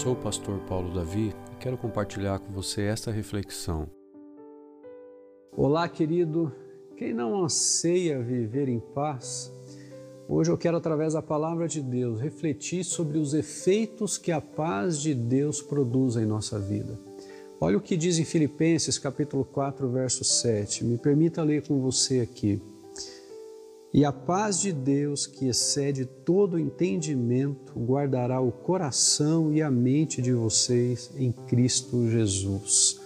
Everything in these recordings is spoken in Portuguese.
Sou o pastor Paulo Davi e quero compartilhar com você esta reflexão. Olá, querido. Quem não anseia viver em paz? Hoje eu quero, através da palavra de Deus, refletir sobre os efeitos que a paz de Deus produz em nossa vida. Olha o que diz em Filipenses capítulo 4, verso 7. Me permita ler com você aqui. E a paz de Deus, que excede todo entendimento, guardará o coração e a mente de vocês em Cristo Jesus.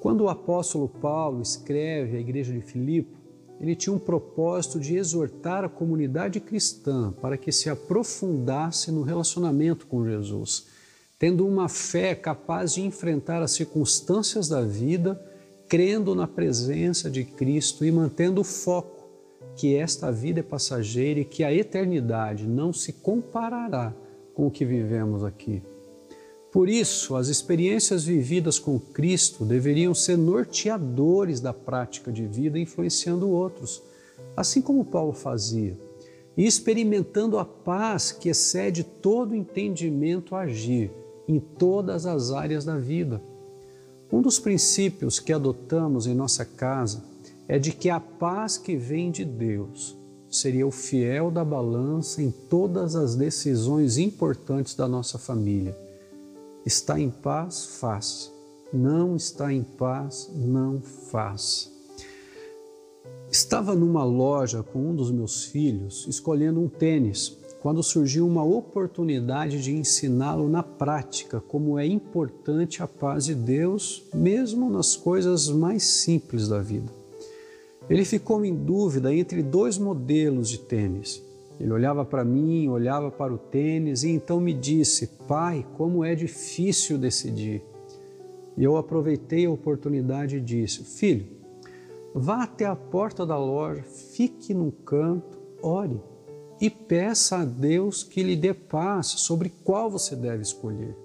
Quando o apóstolo Paulo escreve à igreja de Filipe, ele tinha um propósito de exortar a comunidade cristã para que se aprofundasse no relacionamento com Jesus, tendo uma fé capaz de enfrentar as circunstâncias da vida, crendo na presença de Cristo e mantendo o foco que esta vida é passageira e que a eternidade não se comparará com o que vivemos aqui. Por isso, as experiências vividas com Cristo deveriam ser norteadores da prática de vida, influenciando outros, assim como Paulo fazia, e experimentando a paz que excede todo entendimento a agir em todas as áreas da vida. Um dos princípios que adotamos em nossa casa é de que a paz que vem de Deus seria o fiel da balança em todas as decisões importantes da nossa família. Está em paz? Faz. Não está em paz? Não faz. Estava numa loja com um dos meus filhos escolhendo um tênis quando surgiu uma oportunidade de ensiná-lo na prática como é importante a paz de Deus, mesmo nas coisas mais simples da vida. Ele ficou em dúvida entre dois modelos de tênis. Ele olhava para mim, olhava para o tênis e então me disse: Pai, como é difícil decidir. E eu aproveitei a oportunidade e disse: Filho, vá até a porta da loja, fique num canto, ore e peça a Deus que lhe dê paz sobre qual você deve escolher.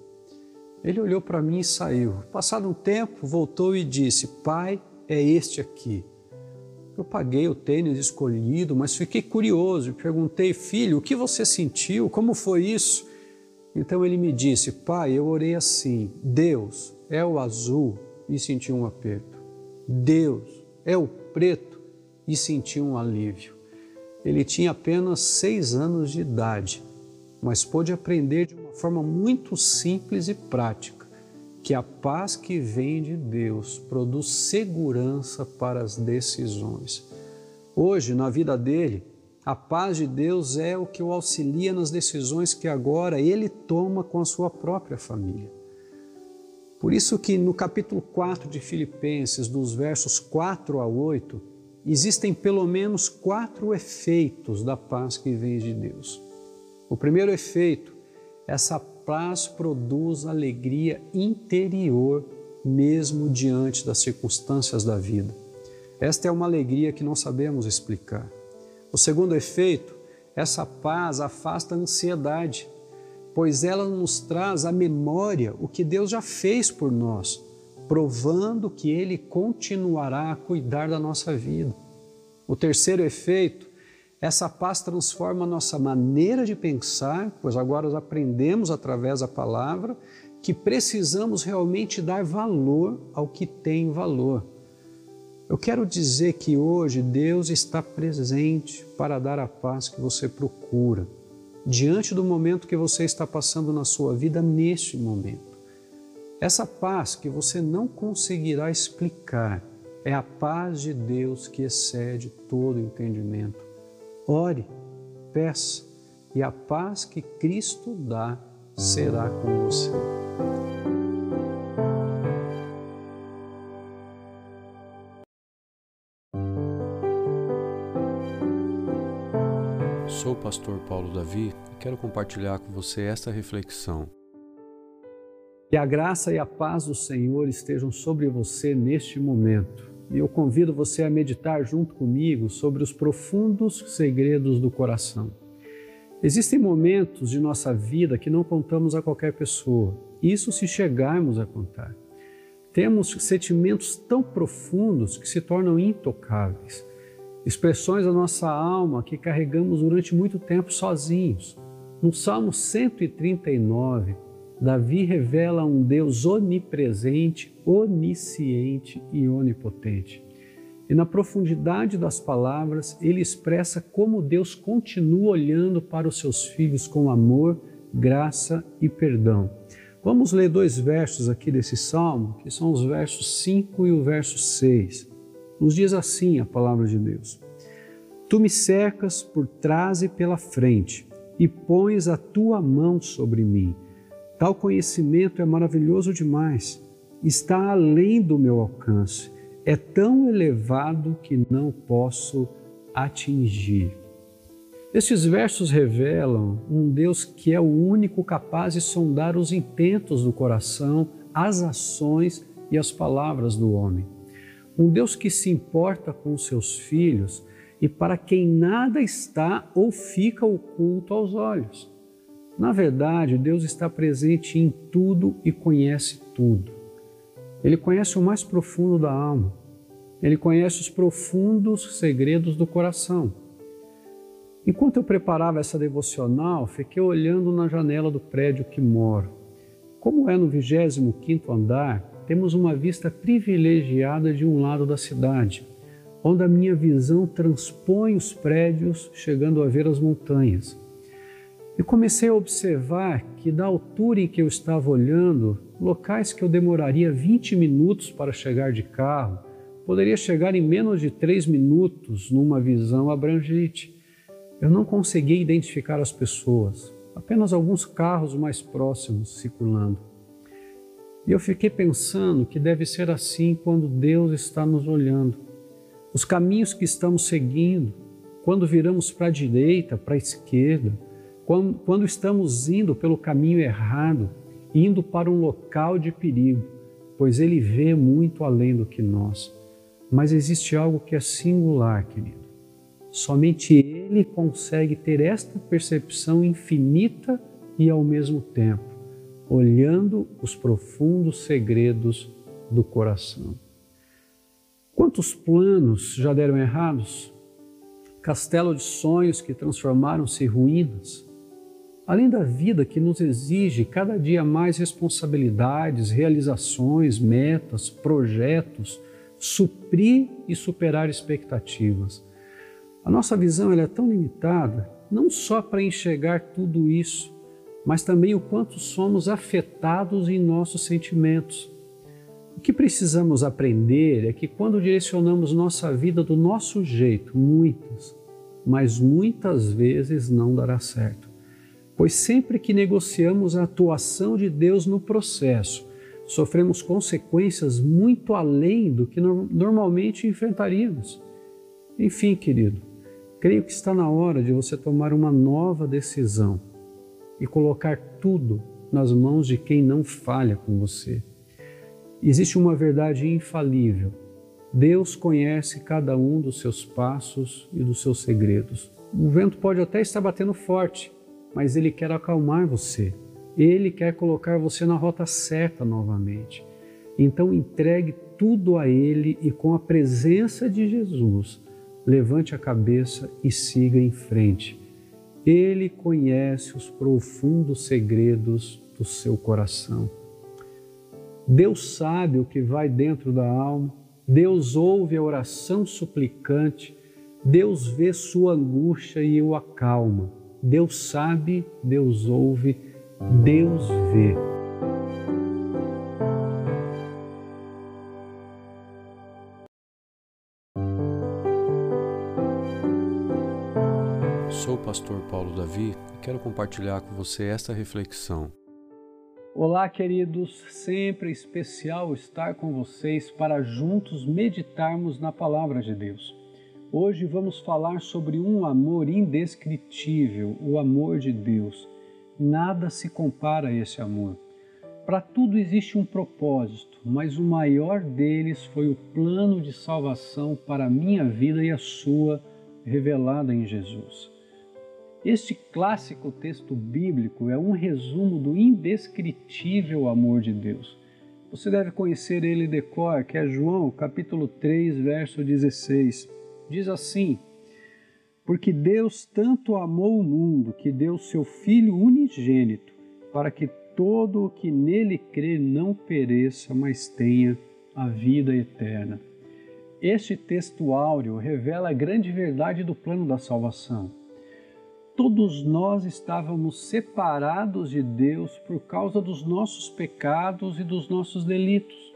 Ele olhou para mim e saiu. Passado um tempo, voltou e disse: Pai, é este aqui. Eu paguei o tênis escolhido, mas fiquei curioso e perguntei, filho, o que você sentiu? Como foi isso? Então ele me disse, pai, eu orei assim: Deus é o azul e senti um aperto. Deus é o preto e senti um alívio. Ele tinha apenas seis anos de idade, mas pôde aprender de uma forma muito simples e prática que a paz que vem de Deus produz segurança para as decisões. Hoje, na vida dele, a paz de Deus é o que o auxilia nas decisões que agora ele toma com a sua própria família. Por isso que no capítulo 4 de Filipenses, dos versos 4 a 8, existem pelo menos quatro efeitos da paz que vem de Deus. O primeiro efeito, essa paz produz alegria interior, mesmo diante das circunstâncias da vida. Esta é uma alegria que não sabemos explicar. O segundo efeito, essa paz afasta a ansiedade, pois ela nos traz à memória o que Deus já fez por nós, provando que Ele continuará a cuidar da nossa vida. O terceiro efeito, essa paz transforma a nossa maneira de pensar, pois agora aprendemos através da palavra que precisamos realmente dar valor ao que tem valor. Eu quero dizer que hoje Deus está presente para dar a paz que você procura, diante do momento que você está passando na sua vida neste momento. Essa paz que você não conseguirá explicar é a paz de Deus que excede todo entendimento. Ore, peça, e a paz que Cristo dá será com você. Sou o pastor Paulo Davi e quero compartilhar com você esta reflexão. Que a graça e a paz do Senhor estejam sobre você neste momento e eu convido você a meditar junto comigo sobre os profundos segredos do coração. Existem momentos de nossa vida que não contamos a qualquer pessoa, isso se chegarmos a contar. Temos sentimentos tão profundos que se tornam intocáveis, expressões da nossa alma que carregamos durante muito tempo sozinhos. No Salmo 139, Davi revela um Deus onipresente, onisciente e onipotente. E na profundidade das palavras, ele expressa como Deus continua olhando para os seus filhos com amor, graça e perdão. Vamos ler dois versos aqui desse salmo, que são os versos 5 e o verso 6. Nos diz assim a palavra de Deus: Tu me cercas por trás e pela frente, e pões a tua mão sobre mim. Tal conhecimento é maravilhoso demais, está além do meu alcance é tão elevado que não posso atingir. Estes versos revelam um Deus que é o único capaz de sondar os intentos do coração, as ações e as palavras do homem. Um Deus que se importa com seus filhos e para quem nada está ou fica oculto aos olhos. Na verdade, Deus está presente em tudo e conhece tudo. Ele conhece o mais profundo da alma. Ele conhece os profundos segredos do coração. Enquanto eu preparava essa devocional, fiquei olhando na janela do prédio que moro. Como é no 25º andar, temos uma vista privilegiada de um lado da cidade, onde a minha visão transpõe os prédios, chegando a ver as montanhas. E comecei a observar que, da altura em que eu estava olhando, locais que eu demoraria 20 minutos para chegar de carro, poderia chegar em menos de três minutos numa visão abrangente. Eu não conseguia identificar as pessoas, apenas alguns carros mais próximos circulando. E eu fiquei pensando que deve ser assim quando Deus está nos olhando. Os caminhos que estamos seguindo, quando viramos para a direita, para a esquerda, quando, quando estamos indo pelo caminho errado, indo para um local de perigo, pois Ele vê muito além do que nós. Mas existe algo que é singular, querido. Somente Ele consegue ter esta percepção infinita e ao mesmo tempo, olhando os profundos segredos do coração. Quantos planos já deram errados? Castelo de sonhos que transformaram-se em ruínas além da vida que nos exige cada dia mais responsabilidades, realizações, metas, projetos, suprir e superar expectativas. A nossa visão é tão limitada, não só para enxergar tudo isso, mas também o quanto somos afetados em nossos sentimentos. O que precisamos aprender é que quando direcionamos nossa vida do nosso jeito, muitas, mas muitas vezes não dará certo pois sempre que negociamos a atuação de Deus no processo, sofremos consequências muito além do que normalmente enfrentaríamos. Enfim, querido, creio que está na hora de você tomar uma nova decisão e colocar tudo nas mãos de quem não falha com você. Existe uma verdade infalível. Deus conhece cada um dos seus passos e dos seus segredos. O vento pode até estar batendo forte, mas Ele quer acalmar você. Ele quer colocar você na rota certa novamente. Então entregue tudo a Ele e com a presença de Jesus, levante a cabeça e siga em frente. Ele conhece os profundos segredos do seu coração. Deus sabe o que vai dentro da alma, Deus ouve a oração suplicante, Deus vê sua angústia e o acalma. Deus sabe, Deus ouve, Deus vê. Sou o pastor Paulo Davi e quero compartilhar com você esta reflexão. Olá, queridos, sempre é especial estar com vocês para juntos meditarmos na palavra de Deus. Hoje vamos falar sobre um amor indescritível, o amor de Deus. Nada se compara a esse amor. Para tudo existe um propósito, mas o maior deles foi o plano de salvação para a minha vida e a sua, revelada em Jesus. Este clássico texto bíblico é um resumo do indescritível amor de Deus. Você deve conhecer ele de cor, que é João, capítulo 3, verso 16 diz assim: Porque Deus tanto amou o mundo que deu seu Filho unigênito, para que todo o que nele crê não pereça, mas tenha a vida eterna. Este texto áureo revela a grande verdade do plano da salvação. Todos nós estávamos separados de Deus por causa dos nossos pecados e dos nossos delitos.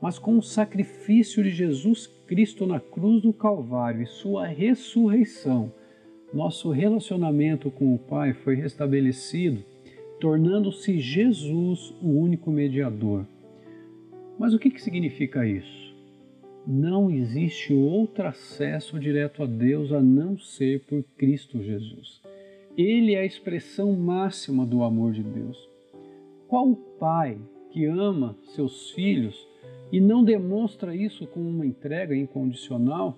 Mas com o sacrifício de Jesus Cristo na cruz do Calvário e sua ressurreição, nosso relacionamento com o Pai foi restabelecido, tornando-se Jesus o único mediador. Mas o que, significa isso? Não existe outro acesso direto a Deus a não ser por Cristo Jesus. Ele é a expressão máxima do amor de Deus. Qual o pai que ama seus filhos e não demonstra isso com uma entrega incondicional?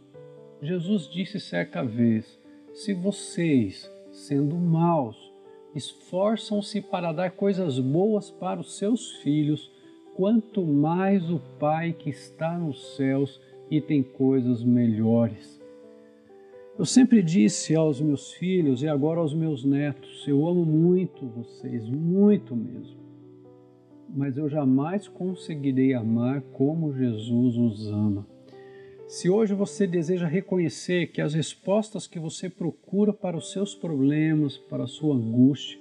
Jesus disse certa vez: Se vocês, sendo maus, esforçam-se para dar coisas boas para os seus filhos, quanto mais o Pai que está nos céus e tem coisas melhores. Eu sempre disse aos meus filhos e agora aos meus netos: eu amo muito vocês, muito mesmo. Mas eu jamais conseguirei amar como Jesus os ama. Se hoje você deseja reconhecer que as respostas que você procura para os seus problemas, para a sua angústia,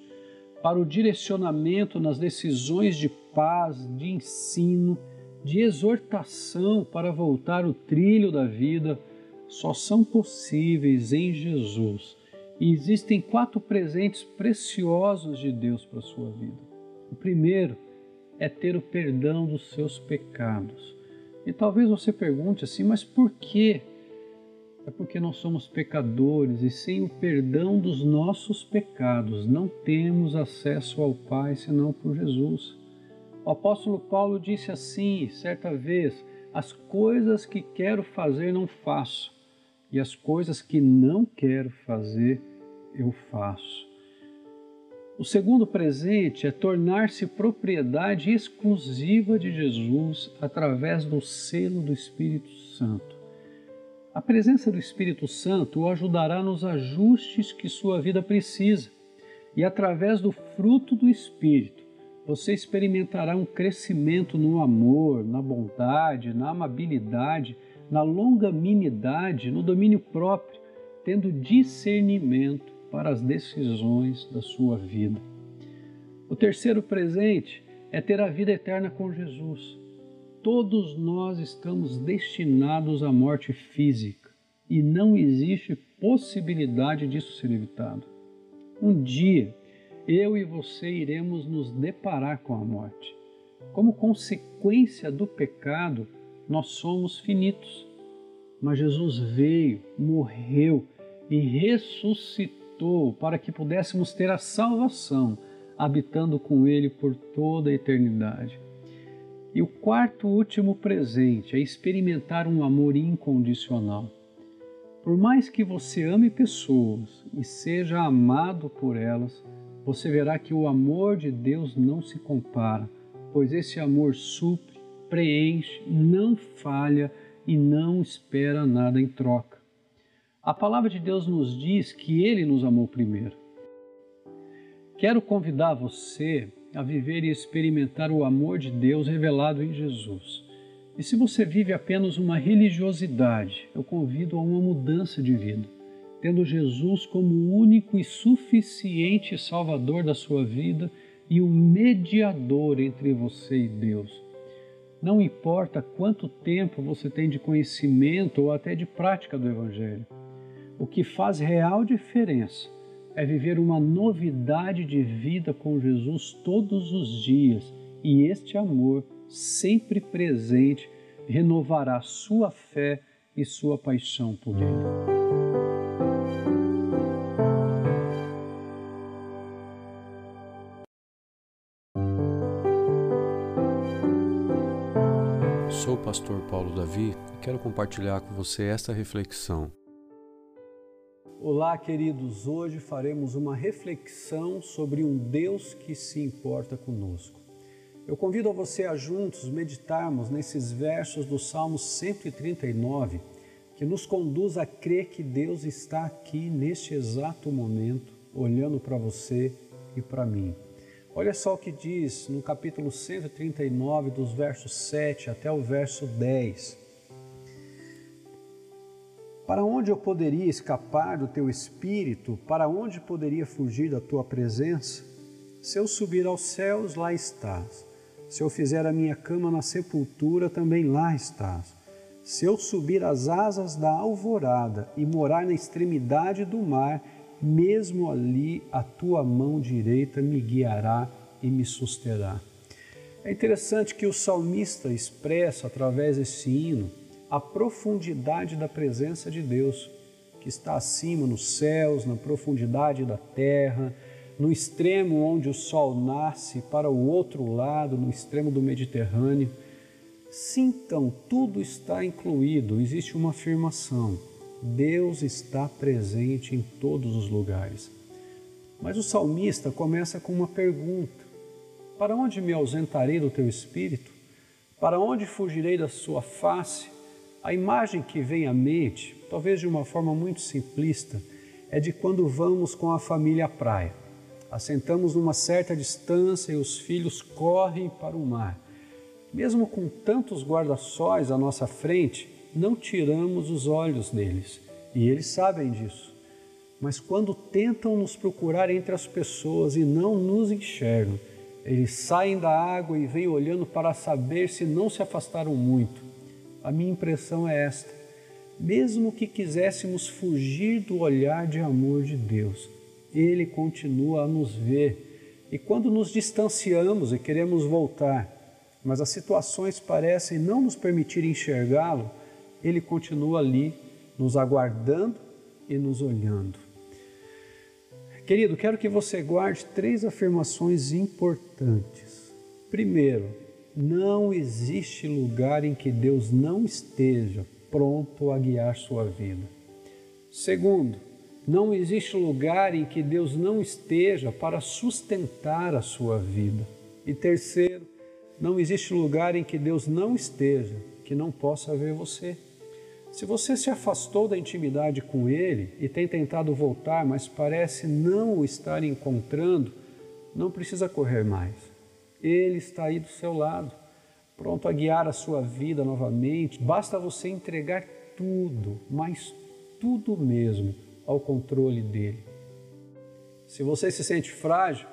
para o direcionamento nas decisões de paz, de ensino, de exortação para voltar o trilho da vida, só são possíveis em Jesus. E existem quatro presentes preciosos de Deus para a sua vida. O primeiro é ter o perdão dos seus pecados. E talvez você pergunte assim, mas por quê? É porque nós somos pecadores e sem o perdão dos nossos pecados não temos acesso ao Pai senão por Jesus. O apóstolo Paulo disse assim, certa vez: As coisas que quero fazer não faço, e as coisas que não quero fazer eu faço. O segundo presente é tornar-se propriedade exclusiva de Jesus através do selo do Espírito Santo. A presença do Espírito Santo o ajudará nos ajustes que sua vida precisa e através do fruto do Espírito você experimentará um crescimento no amor, na bondade, na amabilidade, na longanimidade, no domínio próprio, tendo discernimento para as decisões da sua vida. O terceiro presente é ter a vida eterna com Jesus. Todos nós estamos destinados à morte física e não existe possibilidade disso ser evitado. Um dia, eu e você iremos nos deparar com a morte. Como consequência do pecado, nós somos finitos. Mas Jesus veio, morreu e ressuscitou para que pudéssemos ter a salvação, habitando com Ele por toda a eternidade. E o quarto último presente é experimentar um amor incondicional. Por mais que você ame pessoas e seja amado por elas, você verá que o amor de Deus não se compara, pois esse amor supre, preenche, não falha e não espera nada em troca. A palavra de Deus nos diz que Ele nos amou primeiro. Quero convidar você a viver e experimentar o amor de Deus revelado em Jesus. E se você vive apenas uma religiosidade, eu convido a uma mudança de vida, tendo Jesus como o único e suficiente Salvador da sua vida e o mediador entre você e Deus. Não importa quanto tempo você tem de conhecimento ou até de prática do Evangelho. O que faz real diferença é viver uma novidade de vida com Jesus todos os dias e este amor, sempre presente, renovará sua fé e sua paixão por Ele. Sou o pastor Paulo Davi e quero compartilhar com você esta reflexão. Olá, queridos. Hoje faremos uma reflexão sobre um Deus que se importa conosco. Eu convido a você a juntos meditarmos nesses versos do Salmo 139, que nos conduz a crer que Deus está aqui neste exato momento, olhando para você e para mim. Olha só o que diz no capítulo 139, dos versos 7 até o verso 10. Para onde eu poderia escapar do teu espírito? Para onde poderia fugir da tua presença? Se eu subir aos céus, lá estás. Se eu fizer a minha cama na sepultura, também lá estás. Se eu subir as asas da alvorada e morar na extremidade do mar, mesmo ali a tua mão direita me guiará e me susterá. É interessante que o salmista expressa através desse hino a profundidade da presença de Deus, que está acima nos céus, na profundidade da terra, no extremo onde o sol nasce, para o outro lado, no extremo do Mediterrâneo. Sintam, tudo está incluído, existe uma afirmação Deus está presente em todos os lugares. Mas o salmista começa com uma pergunta: Para onde me ausentarei do teu espírito? Para onde fugirei da sua face? A imagem que vem à mente, talvez de uma forma muito simplista, é de quando vamos com a família à praia. Assentamos numa certa distância e os filhos correm para o mar. Mesmo com tantos guarda-sóis à nossa frente, não tiramos os olhos deles e eles sabem disso. Mas quando tentam nos procurar entre as pessoas e não nos enxergam, eles saem da água e vêm olhando para saber se não se afastaram muito. A minha impressão é esta: mesmo que quiséssemos fugir do olhar de amor de Deus, Ele continua a nos ver. E quando nos distanciamos e queremos voltar, mas as situações parecem não nos permitir enxergá-lo, ele continua ali, nos aguardando e nos olhando. Querido, quero que você guarde três afirmações importantes. Primeiro, não existe lugar em que Deus não esteja pronto a guiar sua vida. Segundo, não existe lugar em que Deus não esteja para sustentar a sua vida. E terceiro, não existe lugar em que Deus não esteja que não possa ver você. Se você se afastou da intimidade com Ele e tem tentado voltar, mas parece não o estar encontrando, não precisa correr mais. Ele está aí do seu lado, pronto a guiar a sua vida novamente. Basta você entregar tudo, mas tudo mesmo, ao controle dele. Se você se sente frágil,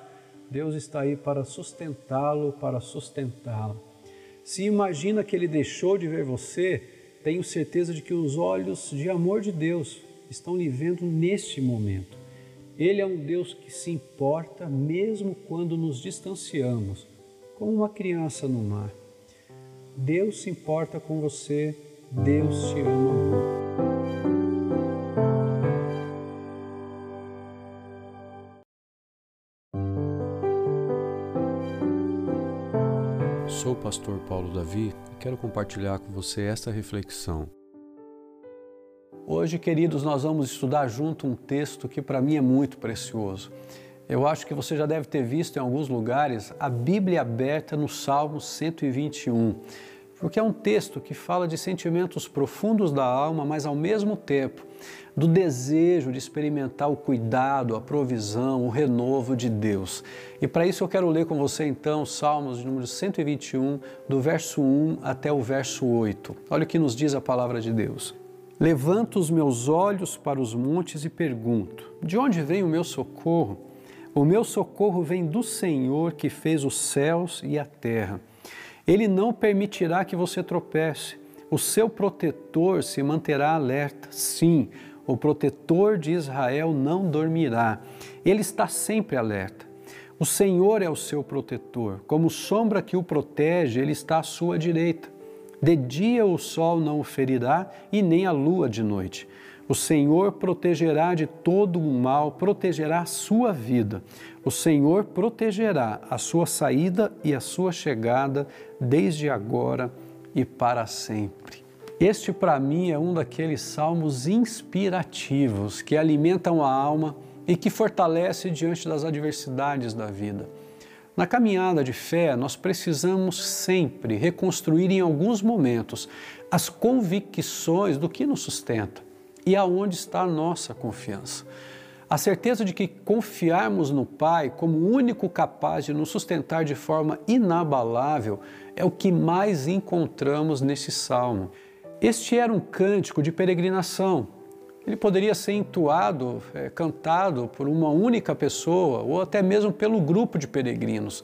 Deus está aí para sustentá-lo, para sustentá-la. Se imagina que ele deixou de ver você, tenho certeza de que os olhos de amor de Deus estão lhe vendo neste momento. Ele é um Deus que se importa mesmo quando nos distanciamos, como uma criança no mar. Deus se importa com você, Deus te ama muito. Sou o pastor Paulo Davi e quero compartilhar com você esta reflexão. Hoje, queridos, nós vamos estudar junto um texto que para mim é muito precioso. Eu acho que você já deve ter visto em alguns lugares a Bíblia aberta no Salmo 121 porque é um texto que fala de sentimentos profundos da alma, mas ao mesmo tempo do desejo de experimentar o cuidado, a provisão, o renovo de Deus. E para isso eu quero ler com você então Salmos de número 121, do verso 1 até o verso 8. Olha o que nos diz a palavra de Deus. Levanto os meus olhos para os montes e pergunto: De onde vem o meu socorro? O meu socorro vem do Senhor que fez os céus e a terra. Ele não permitirá que você tropece. O seu protetor se manterá alerta. Sim, o protetor de Israel não dormirá. Ele está sempre alerta. O Senhor é o seu protetor. Como sombra que o protege, ele está à sua direita. De dia o sol não o ferirá e nem a lua de noite. O Senhor protegerá de todo o mal, protegerá a sua vida. O Senhor protegerá a sua saída e a sua chegada, desde agora e para sempre. Este, para mim, é um daqueles salmos inspirativos que alimentam a alma e que fortalece diante das adversidades da vida. Na caminhada de fé, nós precisamos sempre reconstruir em alguns momentos as convicções do que nos sustenta e aonde está a nossa confiança. A certeza de que confiarmos no Pai como único capaz de nos sustentar de forma inabalável é o que mais encontramos nesse salmo. Este era um cântico de peregrinação. Ele poderia ser entoado, é, cantado por uma única pessoa ou até mesmo pelo grupo de peregrinos.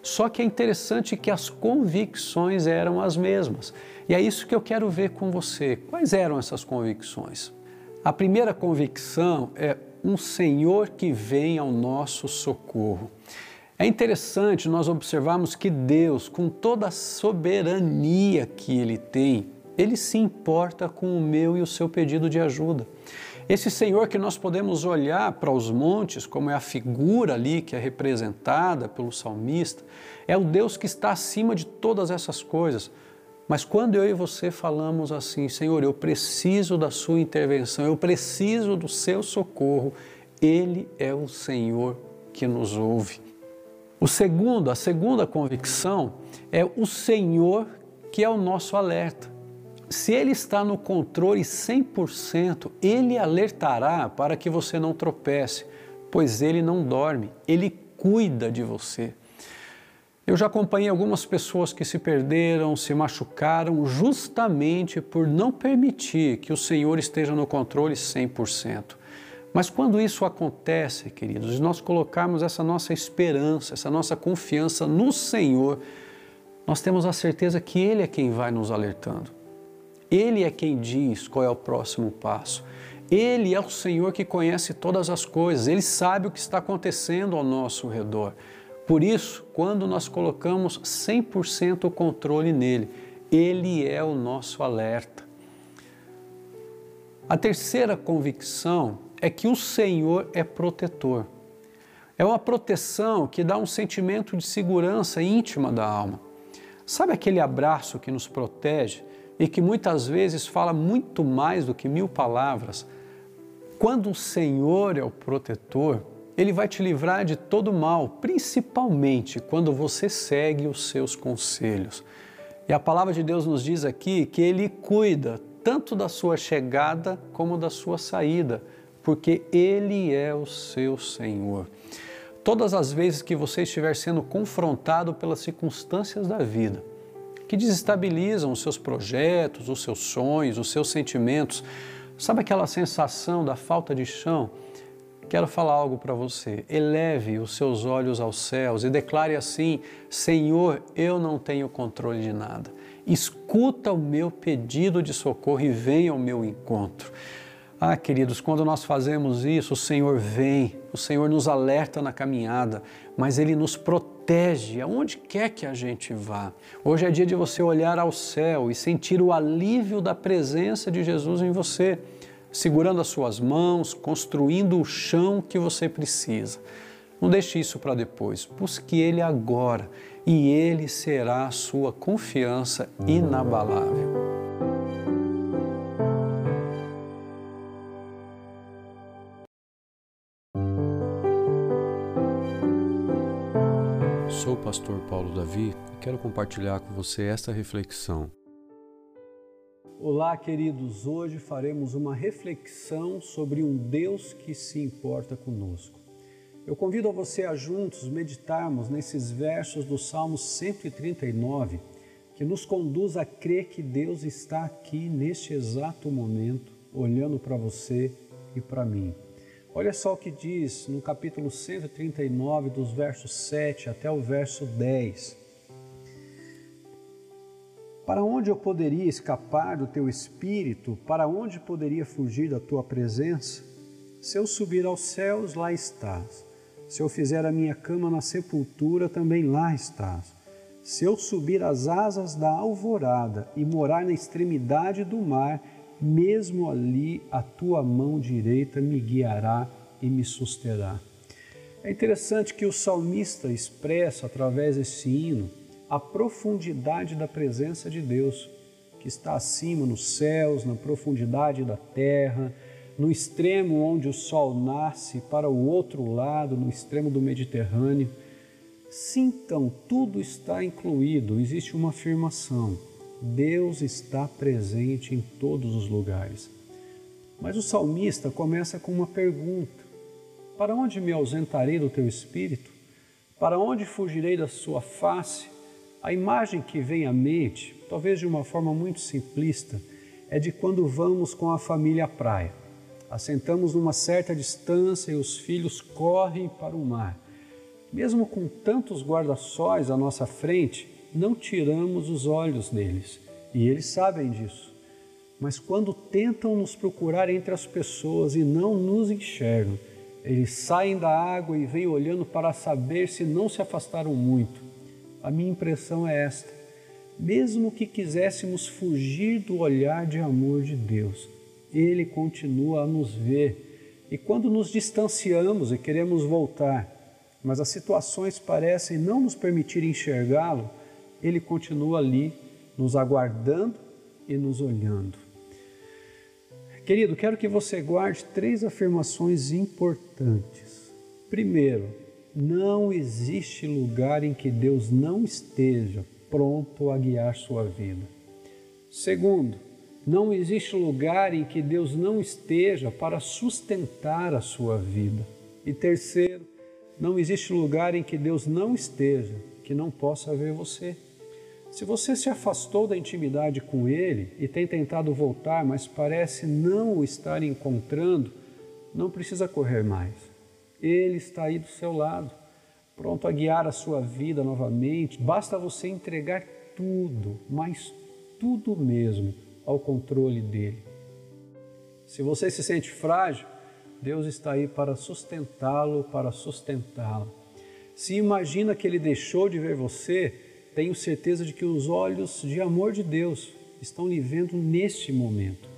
Só que é interessante que as convicções eram as mesmas. E é isso que eu quero ver com você. Quais eram essas convicções? A primeira convicção é um Senhor que vem ao nosso socorro. É interessante nós observarmos que Deus, com toda a soberania que Ele tem, Ele se importa com o meu e o seu pedido de ajuda. Esse Senhor que nós podemos olhar para os montes, como é a figura ali que é representada pelo salmista, é o Deus que está acima de todas essas coisas. Mas quando eu e você falamos assim, Senhor, eu preciso da Sua intervenção, eu preciso do Seu socorro, Ele é o Senhor que nos ouve. O segundo, a segunda convicção é o Senhor que é o nosso alerta. Se Ele está no controle 100%, Ele alertará para que você não tropece, pois Ele não dorme, Ele cuida de você. Eu já acompanhei algumas pessoas que se perderam, se machucaram, justamente por não permitir que o Senhor esteja no controle 100%. Mas quando isso acontece, queridos, nós colocarmos essa nossa esperança, essa nossa confiança no Senhor, nós temos a certeza que Ele é quem vai nos alertando. Ele é quem diz qual é o próximo passo. Ele é o Senhor que conhece todas as coisas, ele sabe o que está acontecendo ao nosso redor. Por isso, quando nós colocamos 100% o controle nele, ele é o nosso alerta. A terceira convicção é que o Senhor é protetor. É uma proteção que dá um sentimento de segurança íntima da alma. Sabe aquele abraço que nos protege? e que muitas vezes fala muito mais do que mil palavras, quando o Senhor é o protetor, ele vai te livrar de todo mal, principalmente quando você segue os seus conselhos. E a palavra de Deus nos diz aqui que ele cuida tanto da sua chegada como da sua saída, porque ele é o seu Senhor. Todas as vezes que você estiver sendo confrontado pelas circunstâncias da vida, que desestabilizam os seus projetos, os seus sonhos, os seus sentimentos. Sabe aquela sensação da falta de chão? Quero falar algo para você. Eleve os seus olhos aos céus e declare assim: Senhor, eu não tenho controle de nada. Escuta o meu pedido de socorro e venha ao meu encontro. Ah, queridos, quando nós fazemos isso, o Senhor vem, o Senhor nos alerta na caminhada, mas Ele nos protege aonde quer que a gente vá. Hoje é dia de você olhar ao céu e sentir o alívio da presença de Jesus em você, segurando as suas mãos, construindo o chão que você precisa. Não deixe isso para depois, busque Ele agora e Ele será a sua confiança inabalável. Sou o pastor Paulo Davi e quero compartilhar com você esta reflexão. Olá, queridos. Hoje faremos uma reflexão sobre um Deus que se importa conosco. Eu convido a você a juntos meditarmos nesses versos do Salmo 139, que nos conduz a crer que Deus está aqui neste exato momento, olhando para você e para mim. Olha só o que diz no capítulo 139, dos versos 7 até o verso 10. Para onde eu poderia escapar do teu espírito? Para onde poderia fugir da tua presença? Se eu subir aos céus, lá estás. Se eu fizer a minha cama na sepultura, também lá estás. Se eu subir as asas da alvorada e morar na extremidade do mar, mesmo ali a tua mão direita me guiará e me susterá. É interessante que o salmista expressa através desse hino a profundidade da presença de Deus, que está acima nos céus, na profundidade da terra, no extremo onde o sol nasce, para o outro lado, no extremo do Mediterrâneo. Sintam, tudo está incluído, existe uma afirmação Deus está presente em todos os lugares. Mas o salmista começa com uma pergunta: Para onde me ausentarei do teu espírito? Para onde fugirei da sua face? A imagem que vem à mente, talvez de uma forma muito simplista, é de quando vamos com a família à praia. Assentamos numa certa distância e os filhos correm para o mar. Mesmo com tantos guarda-sóis à nossa frente, não tiramos os olhos deles e eles sabem disso. Mas quando tentam nos procurar entre as pessoas e não nos enxergam, eles saem da água e vêm olhando para saber se não se afastaram muito. A minha impressão é esta: mesmo que quiséssemos fugir do olhar de amor de Deus, Ele continua a nos ver. E quando nos distanciamos e queremos voltar, mas as situações parecem não nos permitir enxergá-lo, Ele continua ali, nos aguardando e nos olhando. Querido, quero que você guarde três afirmações importantes. Primeiro, não existe lugar em que Deus não esteja pronto a guiar sua vida. Segundo, não existe lugar em que Deus não esteja para sustentar a sua vida. E terceiro, não existe lugar em que Deus não esteja que não possa ver você. Se você se afastou da intimidade com Ele e tem tentado voltar, mas parece não o estar encontrando, não precisa correr mais. Ele está aí do seu lado, pronto a guiar a sua vida novamente. Basta você entregar tudo, mas tudo mesmo, ao controle dele. Se você se sente frágil, Deus está aí para sustentá-lo, para sustentá-lo. Se imagina que ele deixou de ver você, tenho certeza de que os olhos de amor de Deus estão lhe vendo neste momento.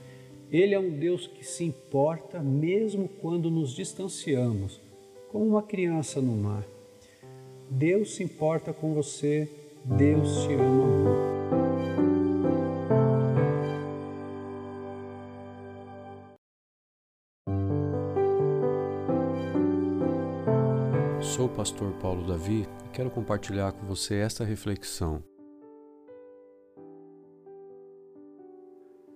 Ele é um Deus que se importa mesmo quando nos distanciamos, como uma criança no mar. Deus se importa com você, Deus te ama. Sou o pastor Paulo Davi e quero compartilhar com você esta reflexão.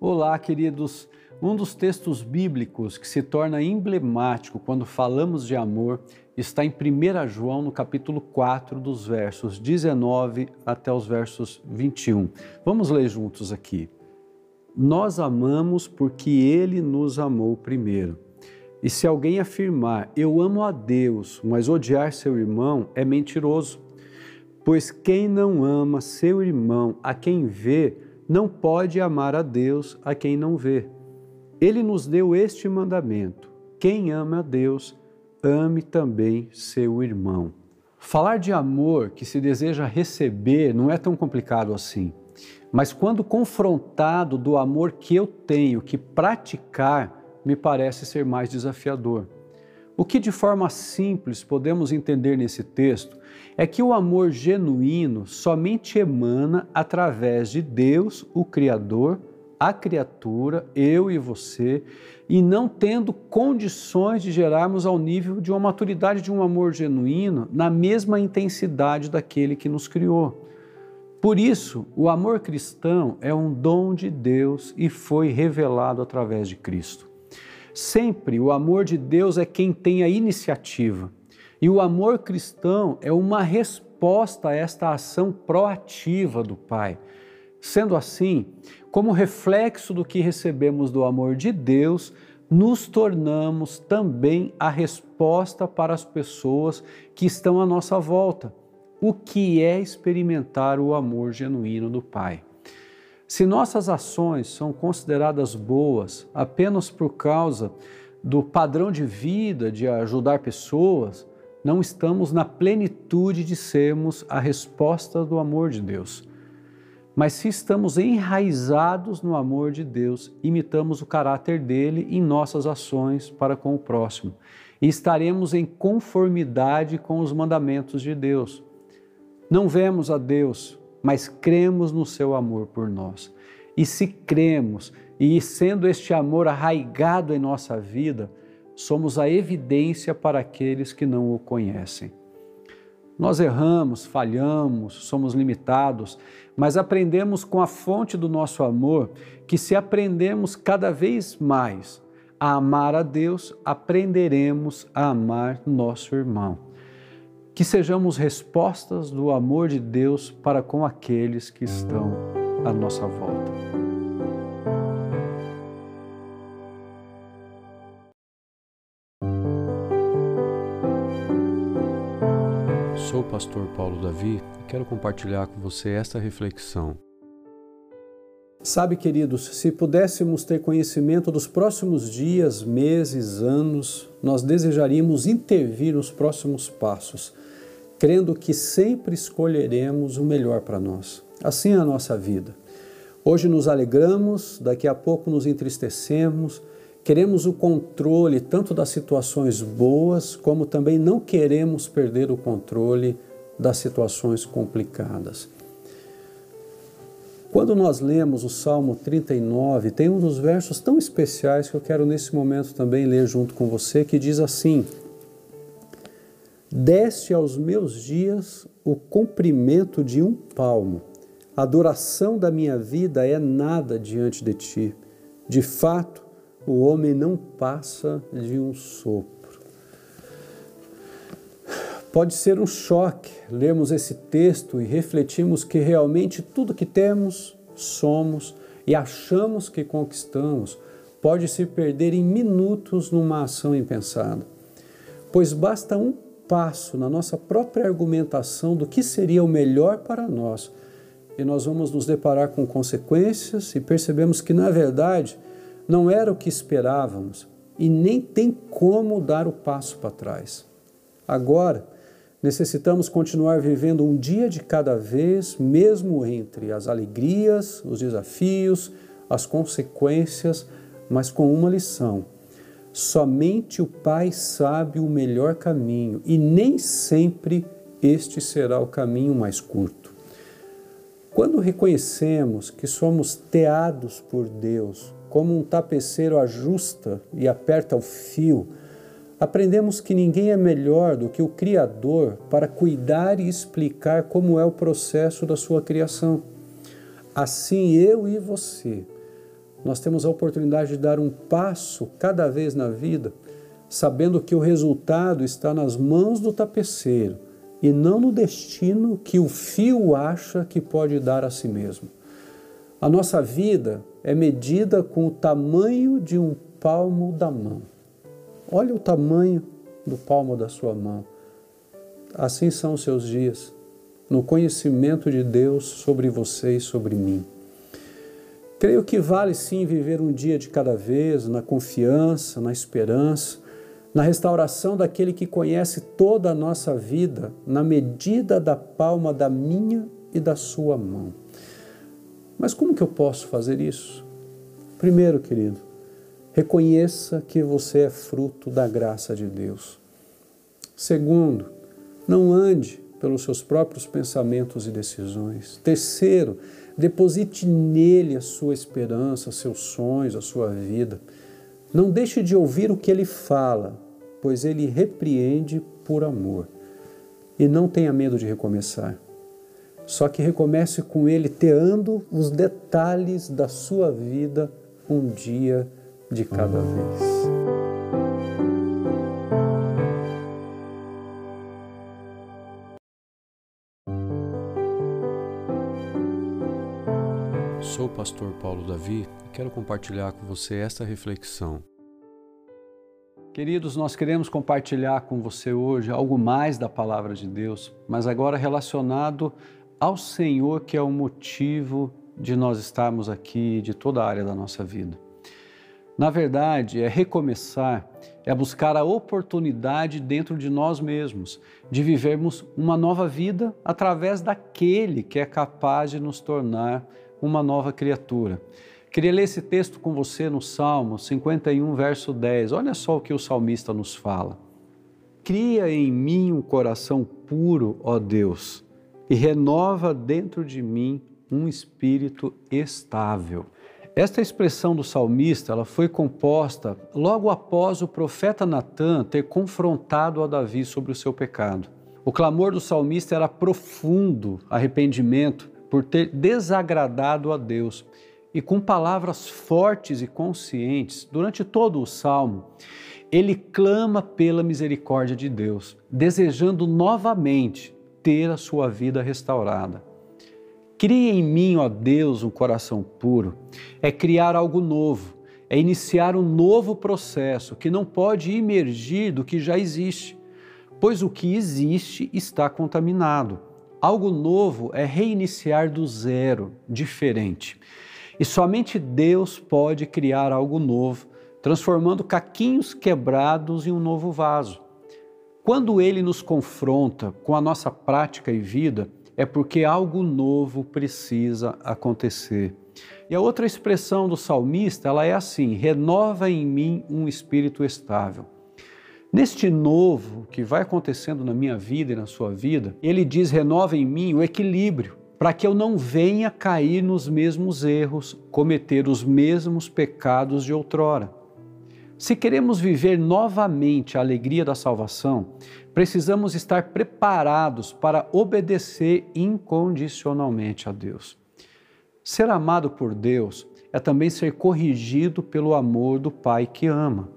Olá, queridos. Um dos textos bíblicos que se torna emblemático quando falamos de amor está em 1 João, no capítulo 4, dos versos 19 até os versos 21. Vamos ler juntos aqui. Nós amamos porque ele nos amou primeiro. E se alguém afirmar, eu amo a Deus, mas odiar seu irmão, é mentiroso. Pois quem não ama seu irmão, a quem vê, não pode amar a Deus, a quem não vê. Ele nos deu este mandamento: quem ama a Deus, ame também seu irmão. Falar de amor que se deseja receber não é tão complicado assim. Mas quando confrontado do amor que eu tenho que praticar, me parece ser mais desafiador. O que de forma simples podemos entender nesse texto é que o amor genuíno somente emana através de Deus, o Criador, a criatura, eu e você, e não tendo condições de gerarmos ao nível de uma maturidade de um amor genuíno na mesma intensidade daquele que nos criou. Por isso, o amor cristão é um dom de Deus e foi revelado através de Cristo. Sempre o amor de Deus é quem tem a iniciativa. E o amor cristão é uma resposta a esta ação proativa do Pai. Sendo assim, como reflexo do que recebemos do amor de Deus, nos tornamos também a resposta para as pessoas que estão à nossa volta. O que é experimentar o amor genuíno do Pai? Se nossas ações são consideradas boas apenas por causa do padrão de vida de ajudar pessoas, não estamos na plenitude de sermos a resposta do amor de Deus. Mas se estamos enraizados no amor de Deus, imitamos o caráter dele em nossas ações para com o próximo e estaremos em conformidade com os mandamentos de Deus. Não vemos a Deus mas cremos no seu amor por nós. E se cremos, e sendo este amor arraigado em nossa vida, somos a evidência para aqueles que não o conhecem. Nós erramos, falhamos, somos limitados, mas aprendemos com a fonte do nosso amor que, se aprendemos cada vez mais a amar a Deus, aprenderemos a amar nosso irmão. Que sejamos respostas do amor de Deus para com aqueles que estão à nossa volta. Sou o pastor Paulo Davi e quero compartilhar com você esta reflexão. Sabe, queridos, se pudéssemos ter conhecimento dos próximos dias, meses, anos, nós desejaríamos intervir nos próximos passos, crendo que sempre escolheremos o melhor para nós. Assim é a nossa vida. Hoje nos alegramos, daqui a pouco nos entristecemos, queremos o controle tanto das situações boas, como também não queremos perder o controle das situações complicadas. Quando nós lemos o Salmo 39, tem um dos versos tão especiais que eu quero nesse momento também ler junto com você, que diz assim: Desce aos meus dias o comprimento de um palmo, a duração da minha vida é nada diante de ti. De fato, o homem não passa de um sopro. Pode ser um choque lermos esse texto e refletirmos que realmente tudo que temos, somos e achamos que conquistamos pode se perder em minutos numa ação impensada. Pois basta um passo na nossa própria argumentação do que seria o melhor para nós e nós vamos nos deparar com consequências e percebemos que, na verdade, não era o que esperávamos e nem tem como dar o passo para trás. Agora, necessitamos continuar vivendo um dia de cada vez, mesmo entre as alegrias, os desafios, as consequências, mas com uma lição. Somente o Pai sabe o melhor caminho e nem sempre este será o caminho mais curto. Quando reconhecemos que somos teados por Deus, como um tapeceiro ajusta e aperta o fio, aprendemos que ninguém é melhor do que o Criador para cuidar e explicar como é o processo da sua criação. Assim, eu e você, nós temos a oportunidade de dar um passo cada vez na vida, sabendo que o resultado está nas mãos do tapeceiro e não no destino que o fio acha que pode dar a si mesmo. A nossa vida é medida com o tamanho de um palmo da mão. Olha o tamanho do palmo da sua mão. Assim são os seus dias, no conhecimento de Deus sobre você e sobre mim. Creio que vale sim viver um dia de cada vez, na confiança, na esperança, na restauração daquele que conhece toda a nossa vida, na medida da palma da minha e da sua mão. Mas como que eu posso fazer isso? Primeiro, querido, Reconheça que você é fruto da graça de Deus. Segundo, não ande pelos seus próprios pensamentos e decisões. Terceiro, deposite nele a sua esperança, seus sonhos, a sua vida. Não deixe de ouvir o que ele fala, pois ele repreende por amor. E não tenha medo de recomeçar. Só que recomece com ele teando os detalhes da sua vida um dia de cada vez. Sou o pastor Paulo Davi e quero compartilhar com você esta reflexão. Queridos, nós queremos compartilhar com você hoje algo mais da palavra de Deus, mas agora relacionado ao Senhor, que é o motivo de nós estarmos aqui, de toda a área da nossa vida. Na verdade, é recomeçar, é buscar a oportunidade dentro de nós mesmos de vivermos uma nova vida através daquele que é capaz de nos tornar uma nova criatura. Queria ler esse texto com você no Salmo 51, verso 10. Olha só o que o salmista nos fala. Cria em mim um coração puro, ó Deus, e renova dentro de mim um espírito estável. Esta expressão do salmista ela foi composta logo após o profeta Natan ter confrontado a Davi sobre o seu pecado. O clamor do salmista era profundo arrependimento por ter desagradado a Deus e com palavras fortes e conscientes, durante todo o salmo, ele clama pela misericórdia de Deus, desejando novamente ter a sua vida restaurada. Cria em mim, ó Deus, um coração puro. É criar algo novo, é iniciar um novo processo que não pode emergir do que já existe, pois o que existe está contaminado. Algo novo é reiniciar do zero, diferente. E somente Deus pode criar algo novo, transformando caquinhos quebrados em um novo vaso. Quando ele nos confronta com a nossa prática e vida, é porque algo novo precisa acontecer. E a outra expressão do salmista, ela é assim: renova em mim um espírito estável. Neste novo que vai acontecendo na minha vida e na sua vida, ele diz: renova em mim o equilíbrio, para que eu não venha cair nos mesmos erros, cometer os mesmos pecados de outrora. Se queremos viver novamente a alegria da salvação, precisamos estar preparados para obedecer incondicionalmente a Deus. Ser amado por Deus é também ser corrigido pelo amor do Pai que ama.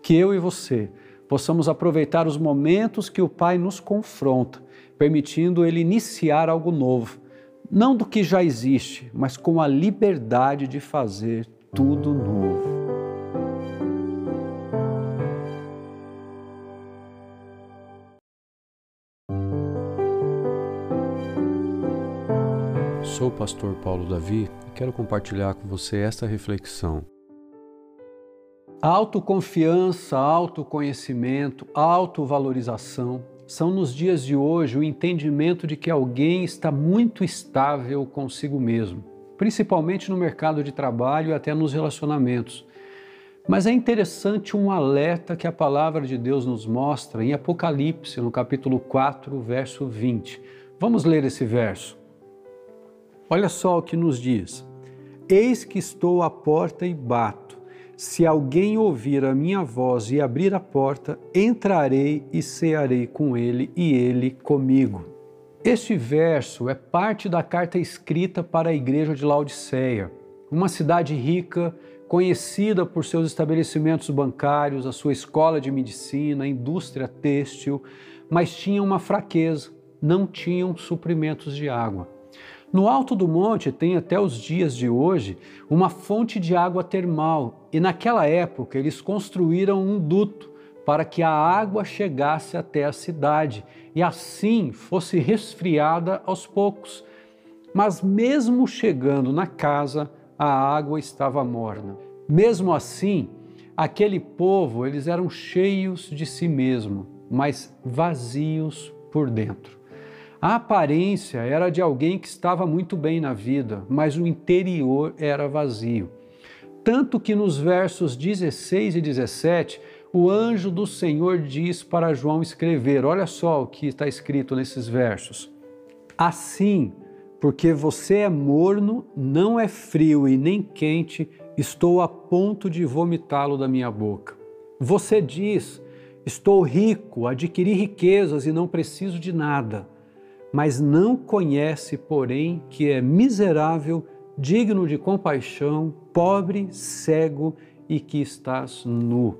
Que eu e você possamos aproveitar os momentos que o Pai nos confronta, permitindo Ele iniciar algo novo não do que já existe, mas com a liberdade de fazer tudo novo. Sou o pastor Paulo Davi e quero compartilhar com você esta reflexão. Autoconfiança, autoconhecimento, autovalorização são nos dias de hoje o entendimento de que alguém está muito estável consigo mesmo, principalmente no mercado de trabalho e até nos relacionamentos. Mas é interessante um alerta que a palavra de Deus nos mostra em Apocalipse, no capítulo 4, verso 20. Vamos ler esse verso. Olha só o que nos diz: Eis que estou à porta e bato. Se alguém ouvir a minha voz e abrir a porta, entrarei e cearei com ele e ele comigo. Este verso é parte da carta escrita para a igreja de Laodiceia, uma cidade rica, conhecida por seus estabelecimentos bancários, a sua escola de medicina, a indústria têxtil, mas tinha uma fraqueza, não tinham suprimentos de água. No alto do monte tem até os dias de hoje uma fonte de água termal e naquela época eles construíram um duto para que a água chegasse até a cidade e assim fosse resfriada aos poucos. Mas mesmo chegando na casa, a água estava morna. Mesmo assim, aquele povo, eles eram cheios de si mesmo, mas vazios por dentro. A aparência era de alguém que estava muito bem na vida, mas o interior era vazio. Tanto que nos versos 16 e 17, o anjo do Senhor diz para João escrever: olha só o que está escrito nesses versos. Assim, porque você é morno, não é frio e nem quente, estou a ponto de vomitá-lo da minha boca. Você diz: Estou rico, adquiri riquezas e não preciso de nada mas não conhece, porém, que é miserável, digno de compaixão, pobre, cego e que estás nu.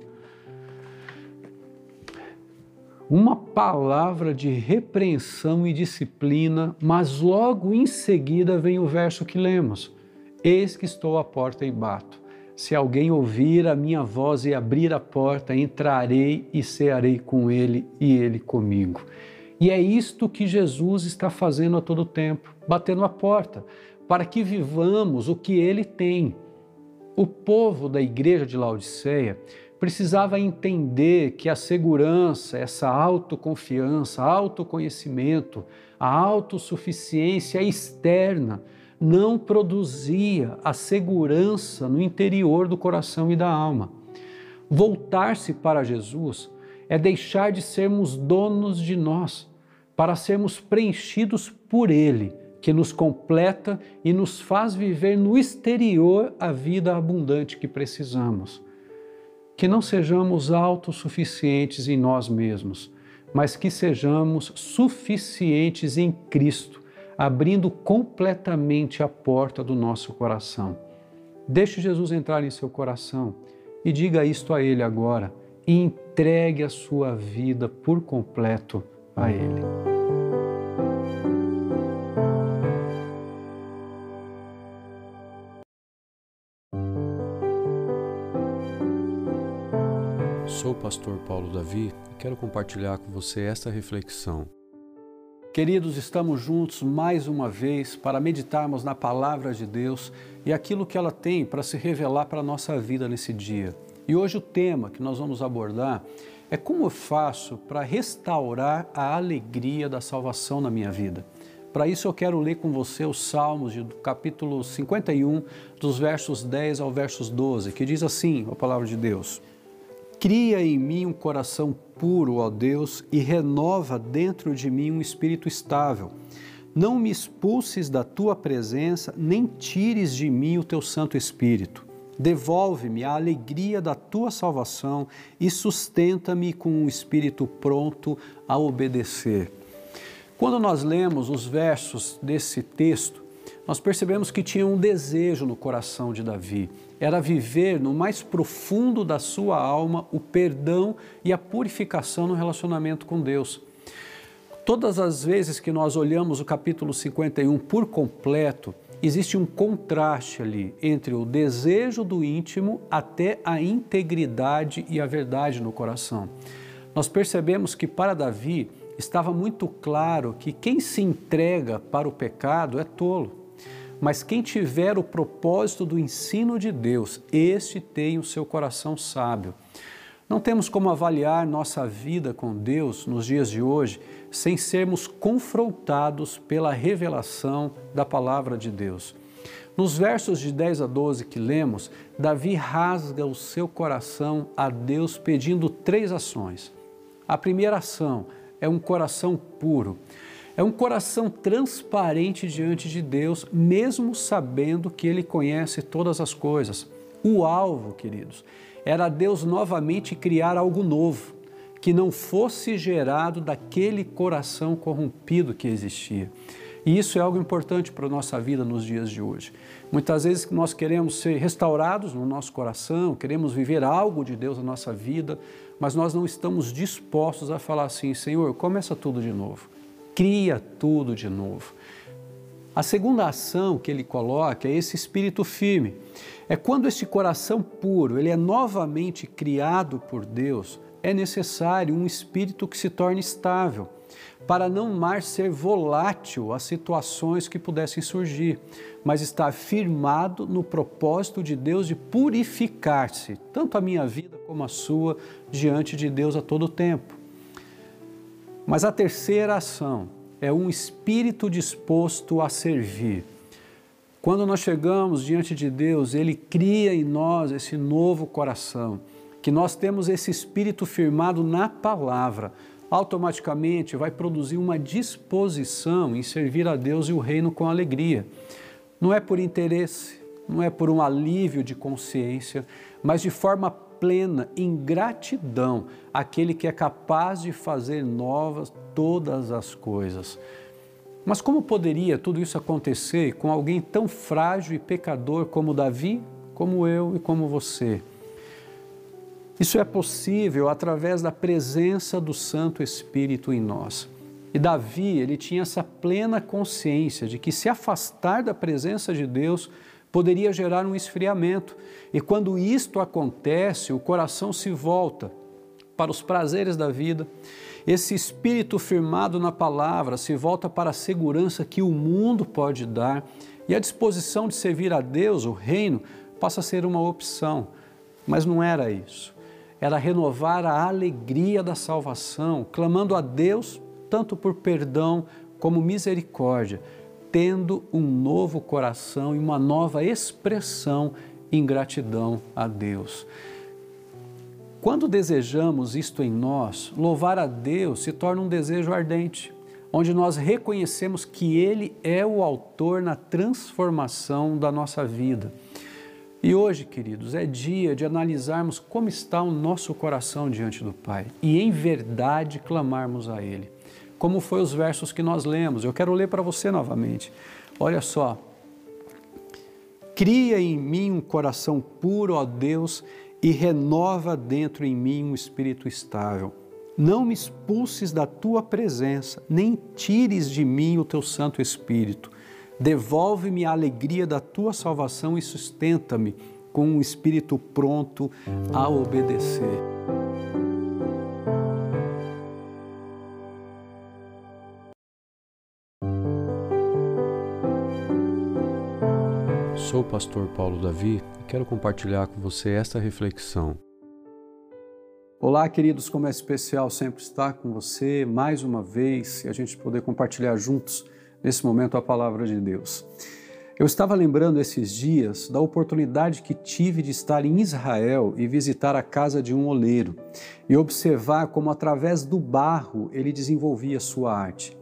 Uma palavra de repreensão e disciplina, mas logo em seguida vem o verso que lemos: Eis que estou à porta e bato. Se alguém ouvir a minha voz e abrir a porta, entrarei e cearei com ele e ele comigo. E é isto que Jesus está fazendo a todo tempo, batendo a porta, para que vivamos o que ele tem. O povo da igreja de Laodiceia precisava entender que a segurança, essa autoconfiança, autoconhecimento, a autossuficiência externa não produzia a segurança no interior do coração e da alma. Voltar-se para Jesus é deixar de sermos donos de nós, para sermos preenchidos por Ele, que nos completa e nos faz viver no exterior a vida abundante que precisamos. Que não sejamos autossuficientes em nós mesmos, mas que sejamos suficientes em Cristo, abrindo completamente a porta do nosso coração. Deixe Jesus entrar em seu coração e diga isto a Ele agora e entregue a sua vida por completo a Ele. Sou o pastor Paulo Davi e quero compartilhar com você esta reflexão. Queridos, estamos juntos mais uma vez para meditarmos na palavra de Deus e aquilo que ela tem para se revelar para a nossa vida nesse dia. E hoje o tema que nós vamos abordar é como eu faço para restaurar a alegria da salvação na minha vida. Para isso eu quero ler com você os Salmos do capítulo 51, dos versos 10 ao versos 12, que diz assim, a palavra de Deus: Cria em mim um coração puro, ó Deus, e renova dentro de mim um espírito estável. Não me expulses da tua presença, nem tires de mim o teu Santo Espírito. Devolve-me a alegria da tua salvação e sustenta-me com um espírito pronto a obedecer. Quando nós lemos os versos desse texto, nós percebemos que tinha um desejo no coração de Davi. Era viver no mais profundo da sua alma o perdão e a purificação no relacionamento com Deus. Todas as vezes que nós olhamos o capítulo 51 por completo, existe um contraste ali entre o desejo do íntimo até a integridade e a verdade no coração. Nós percebemos que para Davi estava muito claro que quem se entrega para o pecado é tolo. Mas quem tiver o propósito do ensino de Deus, este tem o seu coração sábio. Não temos como avaliar nossa vida com Deus nos dias de hoje sem sermos confrontados pela revelação da palavra de Deus. Nos versos de 10 a 12 que lemos, Davi rasga o seu coração a Deus pedindo três ações. A primeira ação é um coração puro. É um coração transparente diante de Deus, mesmo sabendo que Ele conhece todas as coisas. O alvo, queridos, era Deus novamente criar algo novo, que não fosse gerado daquele coração corrompido que existia. E isso é algo importante para a nossa vida nos dias de hoje. Muitas vezes nós queremos ser restaurados no nosso coração, queremos viver algo de Deus na nossa vida, mas nós não estamos dispostos a falar assim: Senhor, começa tudo de novo cria tudo de novo. A segunda ação que ele coloca é esse espírito firme. É quando esse coração puro, ele é novamente criado por Deus, é necessário um espírito que se torne estável, para não mais ser volátil às situações que pudessem surgir, mas estar firmado no propósito de Deus de purificar-se, tanto a minha vida como a sua, diante de Deus a todo tempo. Mas a terceira ação é um espírito disposto a servir. Quando nós chegamos diante de Deus, Ele cria em nós esse novo coração, que nós temos esse espírito firmado na palavra, automaticamente vai produzir uma disposição em servir a Deus e o reino com alegria. Não é por interesse, não é por um alívio de consciência, mas de forma plena em gratidão àquele que é capaz de fazer novas todas as coisas. Mas como poderia tudo isso acontecer com alguém tão frágil e pecador como Davi, como eu e como você? Isso é possível através da presença do Santo Espírito em nós. E Davi, ele tinha essa plena consciência de que se afastar da presença de Deus poderia gerar um esfriamento. E quando isto acontece, o coração se volta para os prazeres da vida. Esse espírito firmado na palavra se volta para a segurança que o mundo pode dar e a disposição de servir a Deus, o reino, passa a ser uma opção. Mas não era isso. Era renovar a alegria da salvação, clamando a Deus tanto por perdão como misericórdia, tendo um novo coração e uma nova expressão em gratidão a Deus. Quando desejamos isto em nós, louvar a Deus se torna um desejo ardente, onde nós reconhecemos que Ele é o autor na transformação da nossa vida. E hoje, queridos, é dia de analisarmos como está o nosso coração diante do Pai e, em verdade, clamarmos a Ele como foi os versos que nós lemos. Eu quero ler para você novamente. Olha só. Cria em mim um coração puro, ó Deus, e renova dentro em mim um espírito estável. Não me expulses da tua presença, nem tires de mim o teu Santo Espírito. Devolve-me a alegria da tua salvação e sustenta-me com um espírito pronto a obedecer. Sou o pastor Paulo Davi e quero compartilhar com você esta reflexão. Olá, queridos, como é especial sempre estar com você mais uma vez e a gente poder compartilhar juntos nesse momento a palavra de Deus. Eu estava lembrando esses dias da oportunidade que tive de estar em Israel e visitar a casa de um oleiro e observar como, através do barro, ele desenvolvia sua arte.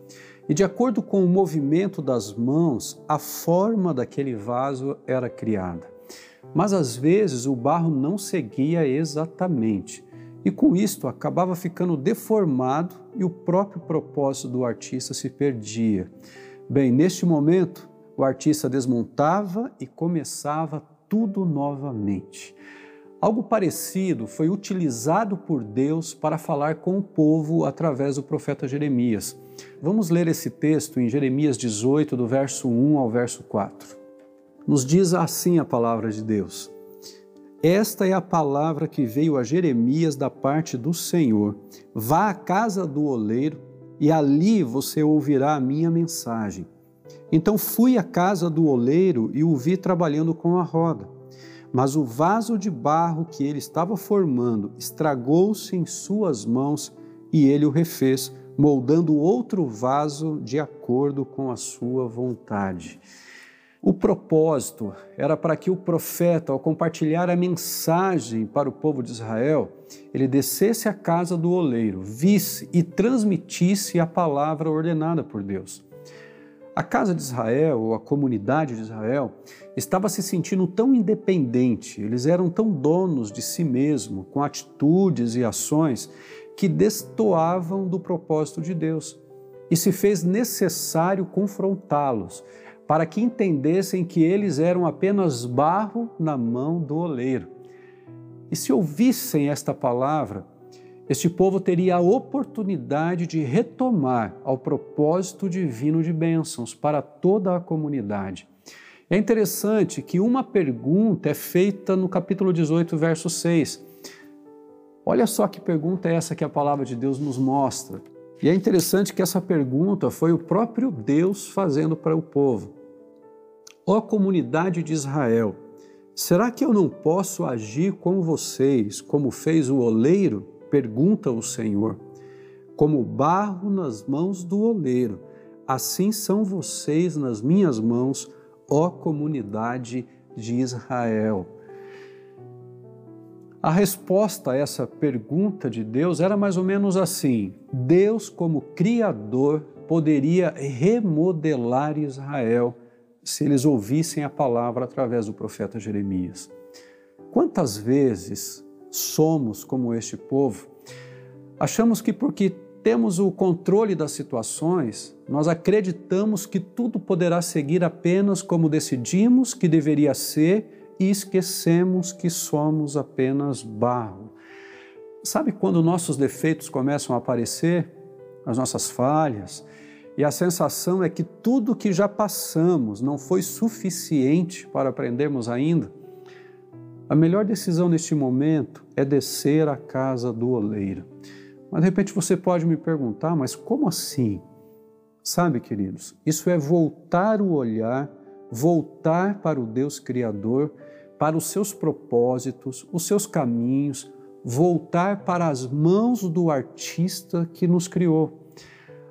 E de acordo com o movimento das mãos, a forma daquele vaso era criada. Mas às vezes o barro não seguia exatamente, e com isto acabava ficando deformado e o próprio propósito do artista se perdia. Bem, neste momento, o artista desmontava e começava tudo novamente. Algo parecido foi utilizado por Deus para falar com o povo através do profeta Jeremias. Vamos ler esse texto em Jeremias 18, do verso 1 ao verso 4. Nos diz assim a palavra de Deus: Esta é a palavra que veio a Jeremias da parte do Senhor. Vá à casa do oleiro e ali você ouvirá a minha mensagem. Então fui à casa do oleiro e o vi trabalhando com a roda. Mas o vaso de barro que ele estava formando estragou-se em suas mãos e ele o refez moldando outro vaso de acordo com a sua vontade. O propósito era para que o profeta, ao compartilhar a mensagem para o povo de Israel, ele descesse à casa do oleiro, visse e transmitisse a palavra ordenada por Deus. A casa de Israel, ou a comunidade de Israel, estava se sentindo tão independente, eles eram tão donos de si mesmo, com atitudes e ações, que destoavam do propósito de Deus. E se fez necessário confrontá-los, para que entendessem que eles eram apenas barro na mão do oleiro. E se ouvissem esta palavra, este povo teria a oportunidade de retomar ao propósito divino de bênçãos para toda a comunidade. É interessante que uma pergunta é feita no capítulo 18, verso 6. Olha só que pergunta é essa que a palavra de Deus nos mostra. E é interessante que essa pergunta foi o próprio Deus fazendo para o povo. Ó comunidade de Israel, será que eu não posso agir com vocês como fez o oleiro? Pergunta o Senhor. Como barro nas mãos do oleiro, assim são vocês nas minhas mãos, ó comunidade de Israel. A resposta a essa pergunta de Deus era mais ou menos assim: Deus, como Criador, poderia remodelar Israel se eles ouvissem a palavra através do profeta Jeremias. Quantas vezes somos como este povo? Achamos que porque temos o controle das situações, nós acreditamos que tudo poderá seguir apenas como decidimos que deveria ser e esquecemos que somos apenas barro. Sabe quando nossos defeitos começam a aparecer, as nossas falhas, e a sensação é que tudo que já passamos não foi suficiente para aprendermos ainda? A melhor decisão neste momento é descer à casa do oleiro. Mas de repente você pode me perguntar, mas como assim? Sabe, queridos, isso é voltar o olhar, voltar para o Deus Criador para os seus propósitos, os seus caminhos, voltar para as mãos do artista que nos criou.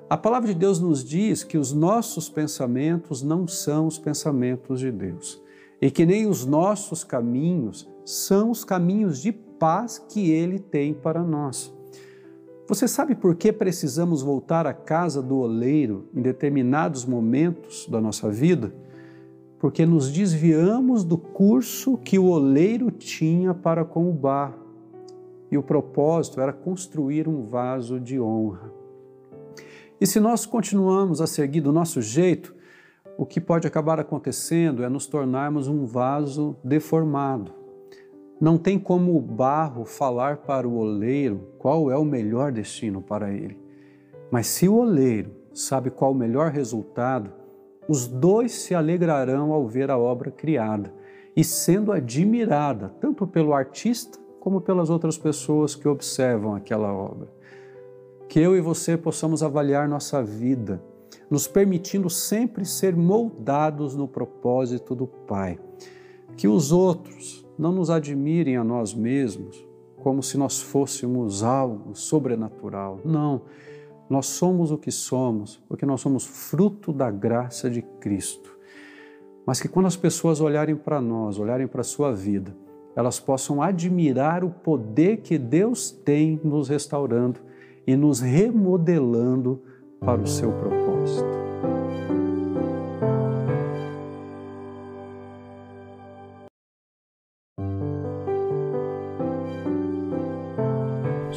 A palavra de Deus nos diz que os nossos pensamentos não são os pensamentos de Deus e que nem os nossos caminhos são os caminhos de paz que Ele tem para nós. Você sabe por que precisamos voltar à casa do oleiro em determinados momentos da nossa vida? Porque nos desviamos do curso que o oleiro tinha para com o barro. E o propósito era construir um vaso de honra. E se nós continuamos a seguir do nosso jeito, o que pode acabar acontecendo é nos tornarmos um vaso deformado. Não tem como o barro falar para o oleiro qual é o melhor destino para ele. Mas se o oleiro sabe qual o melhor resultado, os dois se alegrarão ao ver a obra criada e sendo admirada tanto pelo artista como pelas outras pessoas que observam aquela obra. Que eu e você possamos avaliar nossa vida nos permitindo sempre ser moldados no propósito do Pai. Que os outros não nos admirem a nós mesmos como se nós fôssemos algo sobrenatural. Não, nós somos o que somos porque nós somos fruto da graça de Cristo. Mas que quando as pessoas olharem para nós, olharem para a sua vida, elas possam admirar o poder que Deus tem nos restaurando e nos remodelando para o seu propósito.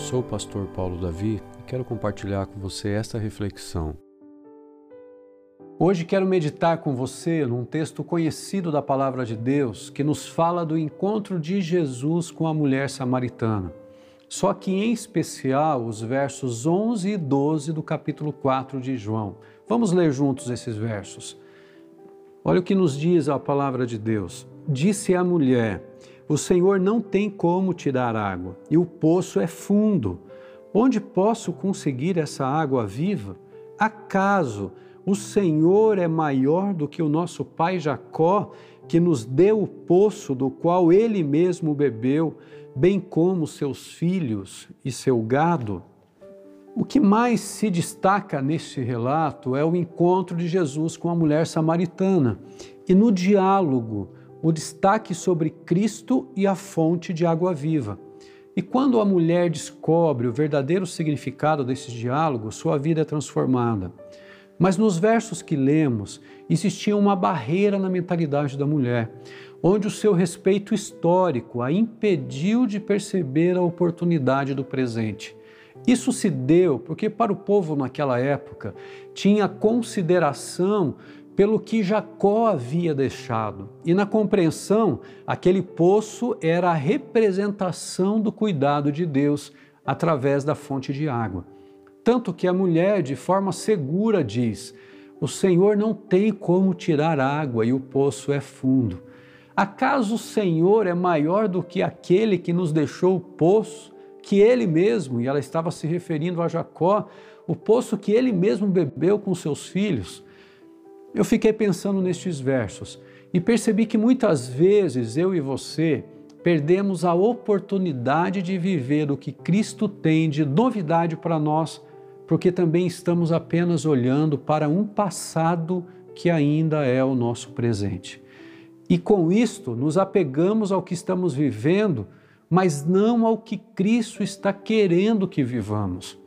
Sou o pastor Paulo Davi e quero compartilhar com você esta reflexão. Hoje quero meditar com você num texto conhecido da palavra de Deus que nos fala do encontro de Jesus com a mulher samaritana. Só que em especial os versos 11 e 12 do capítulo 4 de João. Vamos ler juntos esses versos. Olha o que nos diz a palavra de Deus. Disse a mulher: O Senhor não tem como tirar água, e o poço é fundo. Onde posso conseguir essa água viva? Acaso o Senhor é maior do que o nosso pai Jacó, que nos deu o poço do qual ele mesmo bebeu? bem como seus filhos e seu gado. O que mais se destaca neste relato é o encontro de Jesus com a mulher samaritana e no diálogo, o destaque sobre Cristo e a fonte de água viva. E quando a mulher descobre o verdadeiro significado desse diálogo, sua vida é transformada. Mas nos versos que lemos, existia uma barreira na mentalidade da mulher onde o seu respeito histórico a impediu de perceber a oportunidade do presente. Isso se deu porque, para o povo naquela época, tinha consideração pelo que Jacó havia deixado. E na compreensão, aquele poço era a representação do cuidado de Deus através da fonte de água. Tanto que a mulher, de forma segura, diz: O Senhor não tem como tirar água e o poço é fundo. Acaso o Senhor é maior do que aquele que nos deixou o poço, que ele mesmo, e ela estava se referindo a Jacó, o poço que ele mesmo bebeu com seus filhos? Eu fiquei pensando nestes versos e percebi que muitas vezes eu e você perdemos a oportunidade de viver o que Cristo tem de novidade para nós, porque também estamos apenas olhando para um passado que ainda é o nosso presente. E com isto nos apegamos ao que estamos vivendo, mas não ao que Cristo está querendo que vivamos.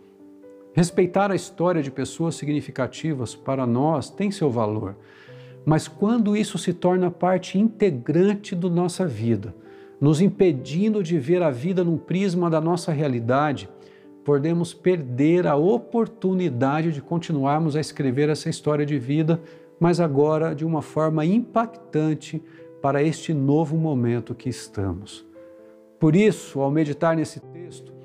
Respeitar a história de pessoas significativas para nós tem seu valor, mas quando isso se torna parte integrante da nossa vida, nos impedindo de ver a vida num prisma da nossa realidade, podemos perder a oportunidade de continuarmos a escrever essa história de vida mas agora de uma forma impactante para este novo momento que estamos. Por isso, ao meditar nesse texto,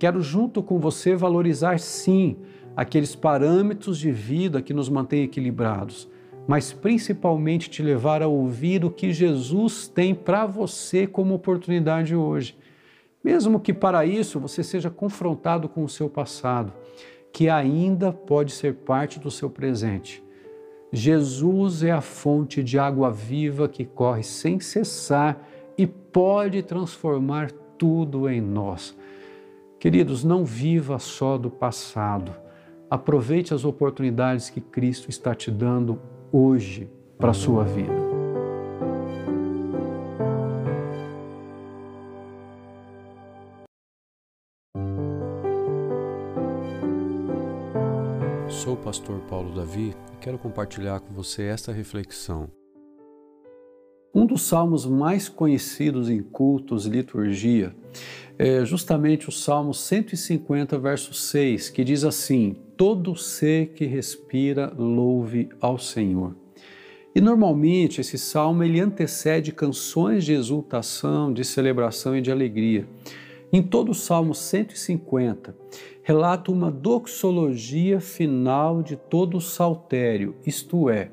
quero junto com você valorizar sim aqueles parâmetros de vida que nos mantêm equilibrados, mas principalmente te levar a ouvir o que Jesus tem para você como oportunidade hoje. Mesmo que para isso você seja confrontado com o seu passado, que ainda pode ser parte do seu presente Jesus é a fonte de água viva que corre sem cessar e pode transformar tudo em nós. Queridos, não viva só do passado. Aproveite as oportunidades que Cristo está te dando hoje para a sua vida. Sou o pastor Paulo Davi e quero compartilhar com você esta reflexão. Um dos salmos mais conhecidos em cultos e liturgia é justamente o Salmo 150, verso 6, que diz assim: Todo ser que respira, louve ao Senhor. E normalmente esse salmo ele antecede canções de exultação, de celebração e de alegria. Em todo o Salmo 150, relata uma doxologia final de todo o saltério, isto é,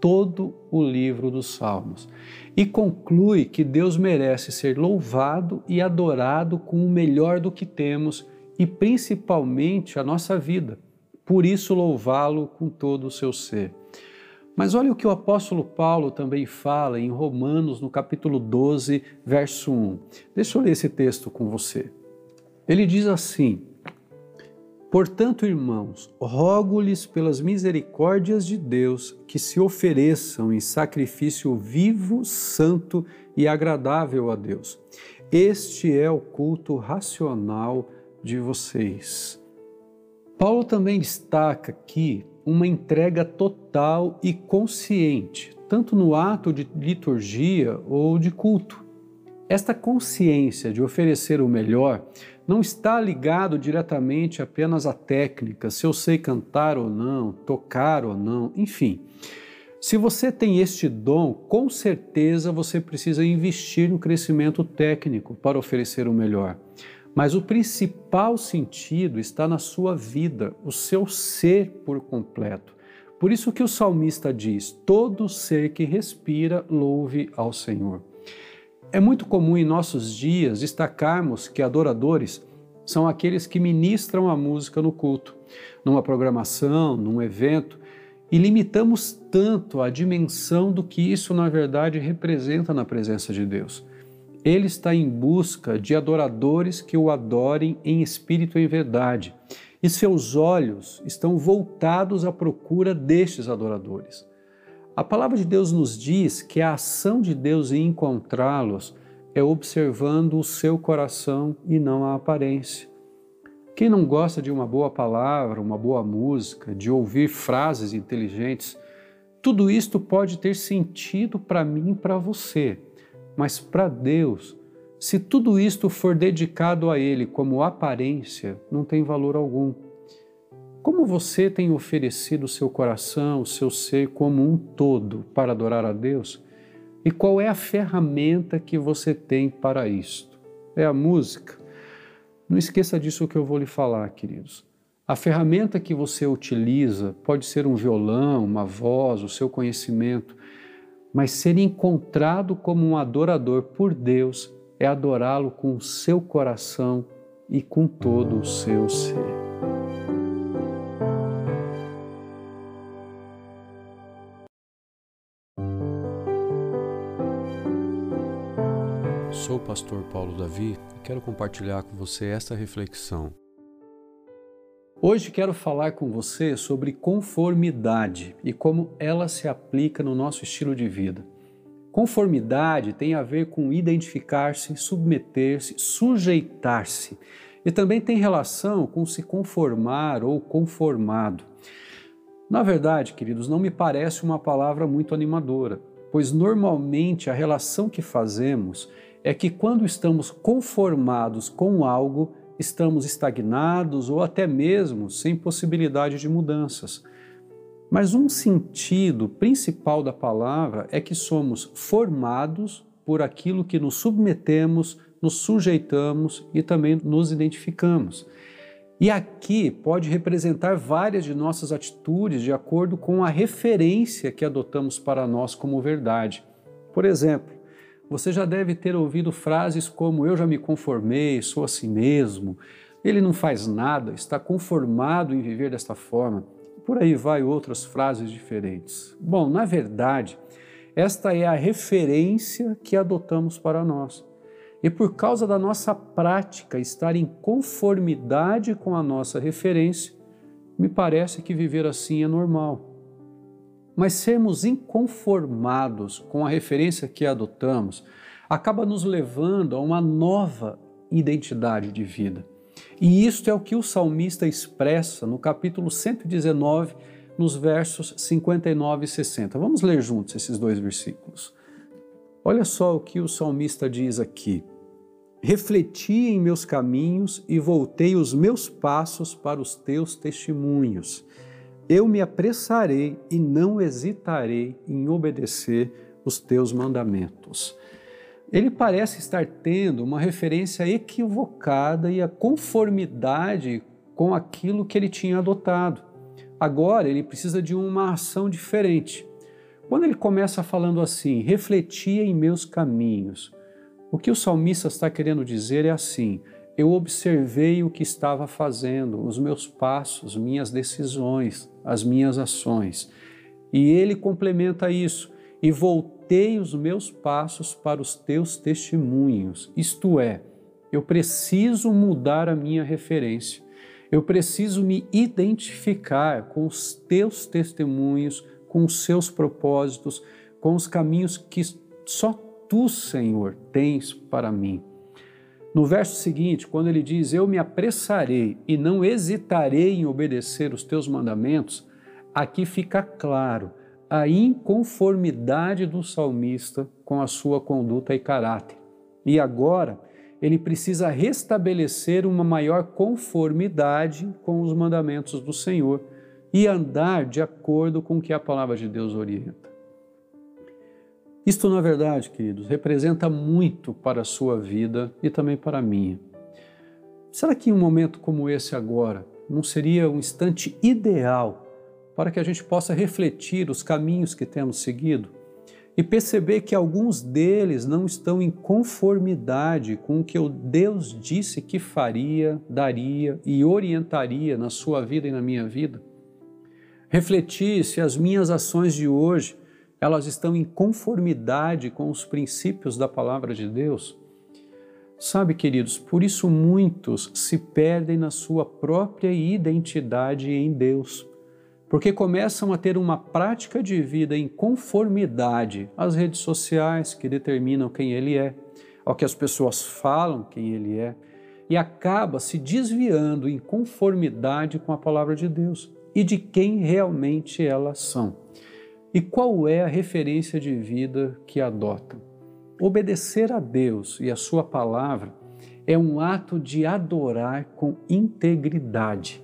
todo o livro dos Salmos, e conclui que Deus merece ser louvado e adorado com o melhor do que temos e principalmente a nossa vida. Por isso, louvá-lo com todo o seu ser. Mas olha o que o apóstolo Paulo também fala em Romanos, no capítulo 12, verso 1. Deixa eu ler esse texto com você. Ele diz assim: Portanto, irmãos, rogo-lhes pelas misericórdias de Deus que se ofereçam em sacrifício vivo, santo e agradável a Deus. Este é o culto racional de vocês. Paulo também destaca aqui uma entrega total e consciente, tanto no ato de liturgia ou de culto. Esta consciência de oferecer o melhor não está ligado diretamente apenas à técnica, se eu sei cantar ou não, tocar ou não, enfim. Se você tem este dom, com certeza você precisa investir no crescimento técnico para oferecer o melhor. Mas o principal sentido está na sua vida, o seu ser por completo. Por isso que o salmista diz: todo ser que respira, louve ao Senhor. É muito comum em nossos dias destacarmos que adoradores são aqueles que ministram a música no culto, numa programação, num evento, e limitamos tanto a dimensão do que isso na verdade representa na presença de Deus. Ele está em busca de adoradores que o adorem em espírito e em verdade, e seus olhos estão voltados à procura destes adoradores. A palavra de Deus nos diz que a ação de Deus em encontrá-los é observando o seu coração e não a aparência. Quem não gosta de uma boa palavra, uma boa música, de ouvir frases inteligentes, tudo isto pode ter sentido para mim e para você mas para Deus, se tudo isto for dedicado a Ele como aparência, não tem valor algum. Como você tem oferecido o seu coração, o seu ser como um todo para adorar a Deus? E qual é a ferramenta que você tem para isto? É a música? Não esqueça disso que eu vou lhe falar, queridos. A ferramenta que você utiliza pode ser um violão, uma voz, o seu conhecimento, mas ser encontrado como um adorador por Deus é adorá-lo com o seu coração e com todo o seu ser. Sou o pastor Paulo Davi e quero compartilhar com você esta reflexão. Hoje quero falar com você sobre conformidade e como ela se aplica no nosso estilo de vida. Conformidade tem a ver com identificar-se, submeter-se, sujeitar-se e também tem relação com se conformar ou conformado. Na verdade, queridos, não me parece uma palavra muito animadora, pois normalmente a relação que fazemos é que quando estamos conformados com algo, estamos estagnados ou até mesmo sem possibilidade de mudanças. Mas um sentido principal da palavra é que somos formados por aquilo que nos submetemos, nos sujeitamos e também nos identificamos. E aqui pode representar várias de nossas atitudes de acordo com a referência que adotamos para nós como verdade. Por exemplo, você já deve ter ouvido frases como: Eu já me conformei, sou assim mesmo, ele não faz nada, está conformado em viver desta forma. Por aí vai outras frases diferentes. Bom, na verdade, esta é a referência que adotamos para nós. E por causa da nossa prática estar em conformidade com a nossa referência, me parece que viver assim é normal. Mas sermos inconformados com a referência que adotamos acaba nos levando a uma nova identidade de vida. E isto é o que o salmista expressa no capítulo 119, nos versos 59 e 60. Vamos ler juntos esses dois versículos. Olha só o que o salmista diz aqui. Refleti em meus caminhos e voltei os meus passos para os teus testemunhos. Eu me apressarei e não hesitarei em obedecer os teus mandamentos. Ele parece estar tendo uma referência equivocada e a conformidade com aquilo que ele tinha adotado. Agora ele precisa de uma ação diferente. Quando ele começa falando assim, refletia em meus caminhos, o que o salmista está querendo dizer é assim: eu observei o que estava fazendo, os meus passos, minhas decisões, as minhas ações. E ele complementa isso: e voltei os meus passos para os teus testemunhos. Isto é, eu preciso mudar a minha referência. Eu preciso me identificar com os teus testemunhos, com os seus propósitos, com os caminhos que só tu, Senhor, tens para mim. No verso seguinte, quando ele diz: Eu me apressarei e não hesitarei em obedecer os teus mandamentos, aqui fica claro a inconformidade do salmista com a sua conduta e caráter. E agora ele precisa restabelecer uma maior conformidade com os mandamentos do Senhor e andar de acordo com o que a palavra de Deus orienta. Isto, na verdade, queridos, representa muito para a sua vida e também para a minha. Será que um momento como esse agora não seria um instante ideal para que a gente possa refletir os caminhos que temos seguido e perceber que alguns deles não estão em conformidade com o que Deus disse que faria, daria e orientaria na sua vida e na minha vida? Refletir se as minhas ações de hoje elas estão em conformidade com os princípios da palavra de Deus? Sabe, queridos, por isso muitos se perdem na sua própria identidade em Deus, porque começam a ter uma prática de vida em conformidade às redes sociais que determinam quem ele é, ao que as pessoas falam quem ele é, e acaba se desviando em conformidade com a palavra de Deus e de quem realmente elas são. E qual é a referência de vida que adotam? Obedecer a Deus e a Sua palavra é um ato de adorar com integridade.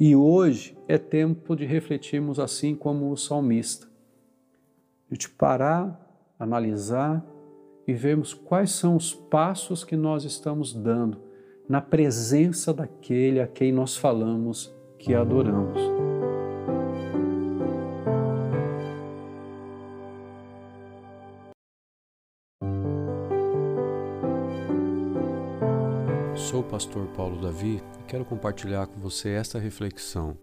E hoje é tempo de refletirmos assim como o salmista. De te parar, analisar e vermos quais são os passos que nós estamos dando na presença daquele a quem nós falamos que adoramos. Pastor Paulo Davi e quero compartilhar com você esta reflexão.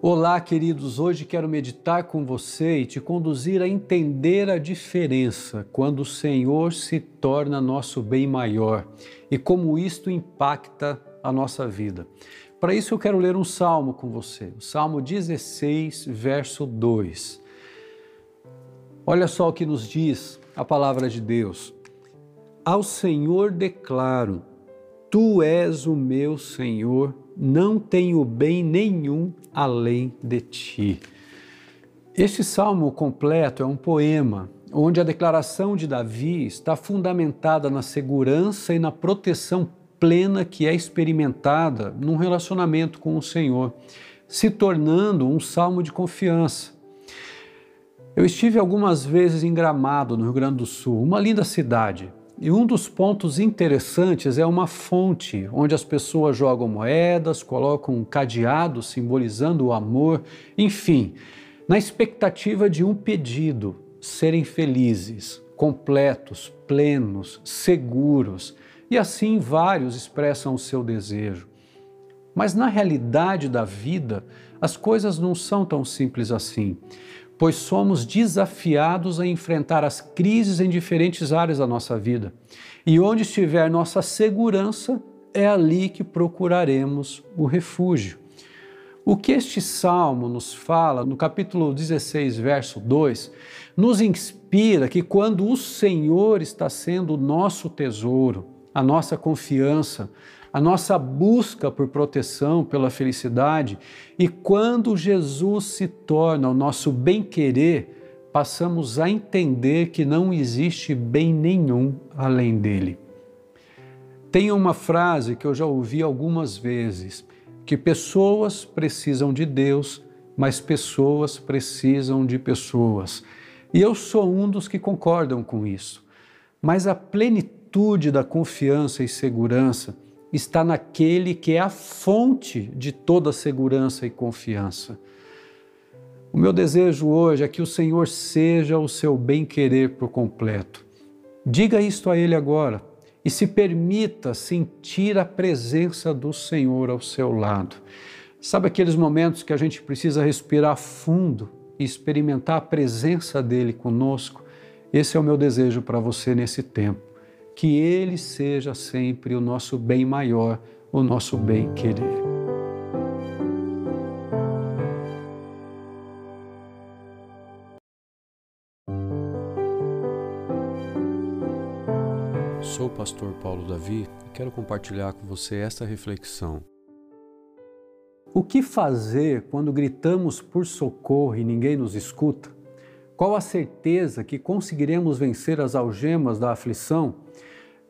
Olá, queridos. Hoje quero meditar com você e te conduzir a entender a diferença quando o Senhor se torna nosso bem maior e como isto impacta a nossa vida. Para isso eu quero ler um salmo com você, o Salmo 16, verso 2. Olha só o que nos diz a palavra de Deus. Ao Senhor declaro: Tu és o meu Senhor, não tenho bem nenhum além de ti. Este salmo completo é um poema onde a declaração de Davi está fundamentada na segurança e na proteção plena que é experimentada num relacionamento com o Senhor, se tornando um salmo de confiança. Eu estive algumas vezes em Gramado, no Rio Grande do Sul, uma linda cidade, e um dos pontos interessantes é uma fonte onde as pessoas jogam moedas, colocam um cadeado simbolizando o amor, enfim, na expectativa de um pedido: serem felizes, completos, plenos, seguros. E assim vários expressam o seu desejo. Mas na realidade da vida, as coisas não são tão simples assim pois somos desafiados a enfrentar as crises em diferentes áreas da nossa vida. E onde estiver nossa segurança, é ali que procuraremos o refúgio. O que este salmo nos fala, no capítulo 16, verso 2, nos inspira que quando o Senhor está sendo o nosso tesouro, a nossa confiança, a nossa busca por proteção, pela felicidade, e quando Jesus se torna o nosso bem-querer, passamos a entender que não existe bem nenhum além dele. Tem uma frase que eu já ouvi algumas vezes: que pessoas precisam de Deus, mas pessoas precisam de pessoas. E eu sou um dos que concordam com isso. Mas a plenitude da confiança e segurança está naquele que é a fonte de toda segurança e confiança. O meu desejo hoje é que o Senhor seja o seu bem-querer por completo. Diga isto a Ele agora e se permita sentir a presença do Senhor ao seu lado. Sabe aqueles momentos que a gente precisa respirar fundo e experimentar a presença dele conosco? Esse é o meu desejo para você nesse tempo. Que ele seja sempre o nosso bem maior, o nosso bem querer. Sou o pastor Paulo Davi e quero compartilhar com você esta reflexão. O que fazer quando gritamos por socorro e ninguém nos escuta? Qual a certeza que conseguiremos vencer as algemas da aflição?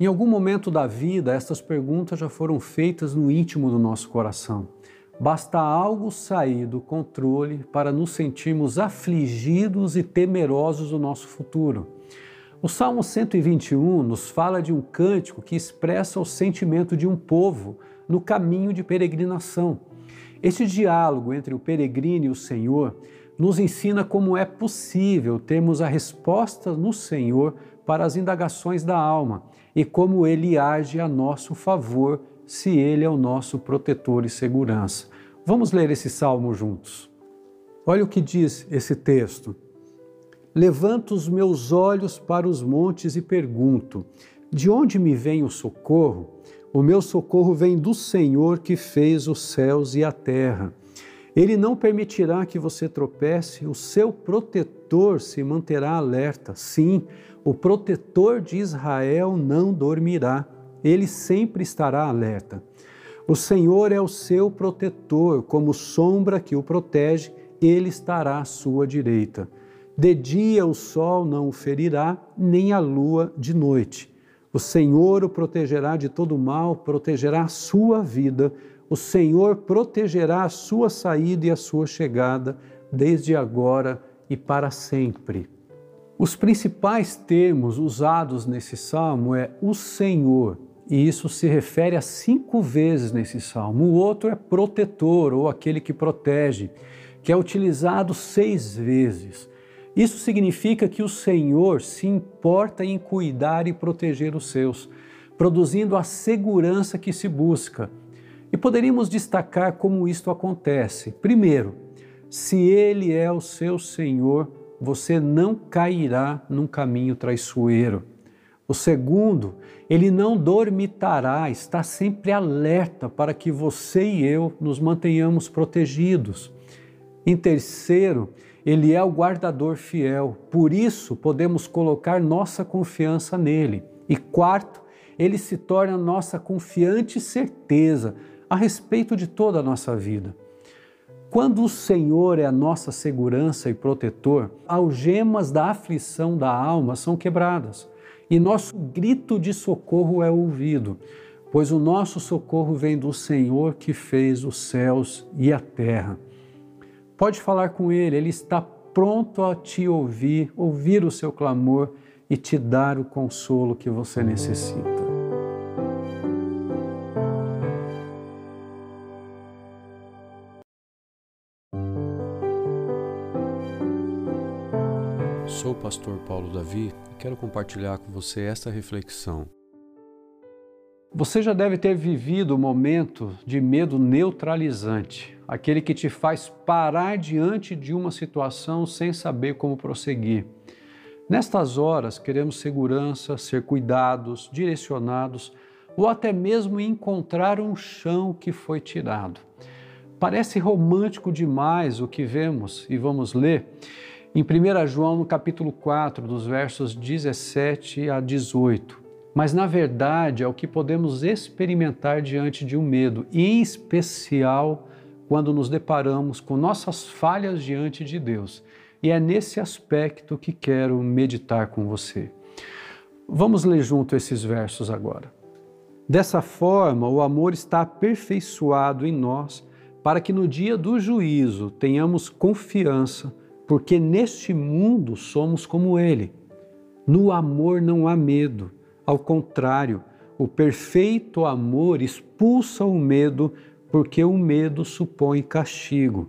Em algum momento da vida, estas perguntas já foram feitas no íntimo do nosso coração. Basta algo sair do controle para nos sentirmos afligidos e temerosos do nosso futuro. O Salmo 121 nos fala de um cântico que expressa o sentimento de um povo no caminho de peregrinação. Este diálogo entre o peregrino e o Senhor nos ensina como é possível termos a resposta no Senhor para as indagações da alma e como ele age a nosso favor se ele é o nosso protetor e segurança. Vamos ler esse salmo juntos. Olha o que diz esse texto. Levanto os meus olhos para os montes e pergunto: de onde me vem o socorro? O meu socorro vem do Senhor que fez os céus e a terra. Ele não permitirá que você tropece, o seu protetor se manterá alerta. Sim, o protetor de Israel não dormirá, ele sempre estará alerta. O Senhor é o seu protetor, como sombra que o protege, ele estará à sua direita. De dia o sol não o ferirá, nem a lua de noite. O Senhor o protegerá de todo mal, protegerá a sua vida. O Senhor protegerá a sua saída e a sua chegada, desde agora e para sempre. Os principais termos usados nesse salmo é o Senhor, e isso se refere a cinco vezes nesse salmo. O outro é protetor, ou aquele que protege, que é utilizado seis vezes. Isso significa que o Senhor se importa em cuidar e proteger os seus, produzindo a segurança que se busca. E poderíamos destacar como isto acontece. Primeiro, se Ele é o seu Senhor, você não cairá num caminho traiçoeiro. O segundo, ele não dormitará, está sempre alerta para que você e eu nos mantenhamos protegidos. Em terceiro, ele é o guardador fiel, por isso podemos colocar nossa confiança nele. E quarto, ele se torna nossa confiante certeza a respeito de toda a nossa vida. Quando o Senhor é a nossa segurança e protetor, algemas da aflição da alma são quebradas e nosso grito de socorro é ouvido, pois o nosso socorro vem do Senhor que fez os céus e a terra. Pode falar com Ele, Ele está pronto a te ouvir, ouvir o seu clamor e te dar o consolo que você necessita. Sou o pastor Paulo Davi e quero compartilhar com você esta reflexão. Você já deve ter vivido o momento de medo neutralizante, aquele que te faz parar diante de uma situação sem saber como prosseguir. Nestas horas, queremos segurança, ser cuidados, direcionados ou até mesmo encontrar um chão que foi tirado. Parece romântico demais o que vemos e vamos ler em 1 João, no capítulo 4, dos versos 17 a 18 mas na verdade é o que podemos experimentar diante de um medo, em especial quando nos deparamos com nossas falhas diante de Deus. E é nesse aspecto que quero meditar com você. Vamos ler junto esses versos agora. Dessa forma, o amor está aperfeiçoado em nós, para que no dia do juízo tenhamos confiança, porque neste mundo somos como ele. No amor não há medo, ao contrário, o perfeito amor expulsa o medo, porque o medo supõe castigo.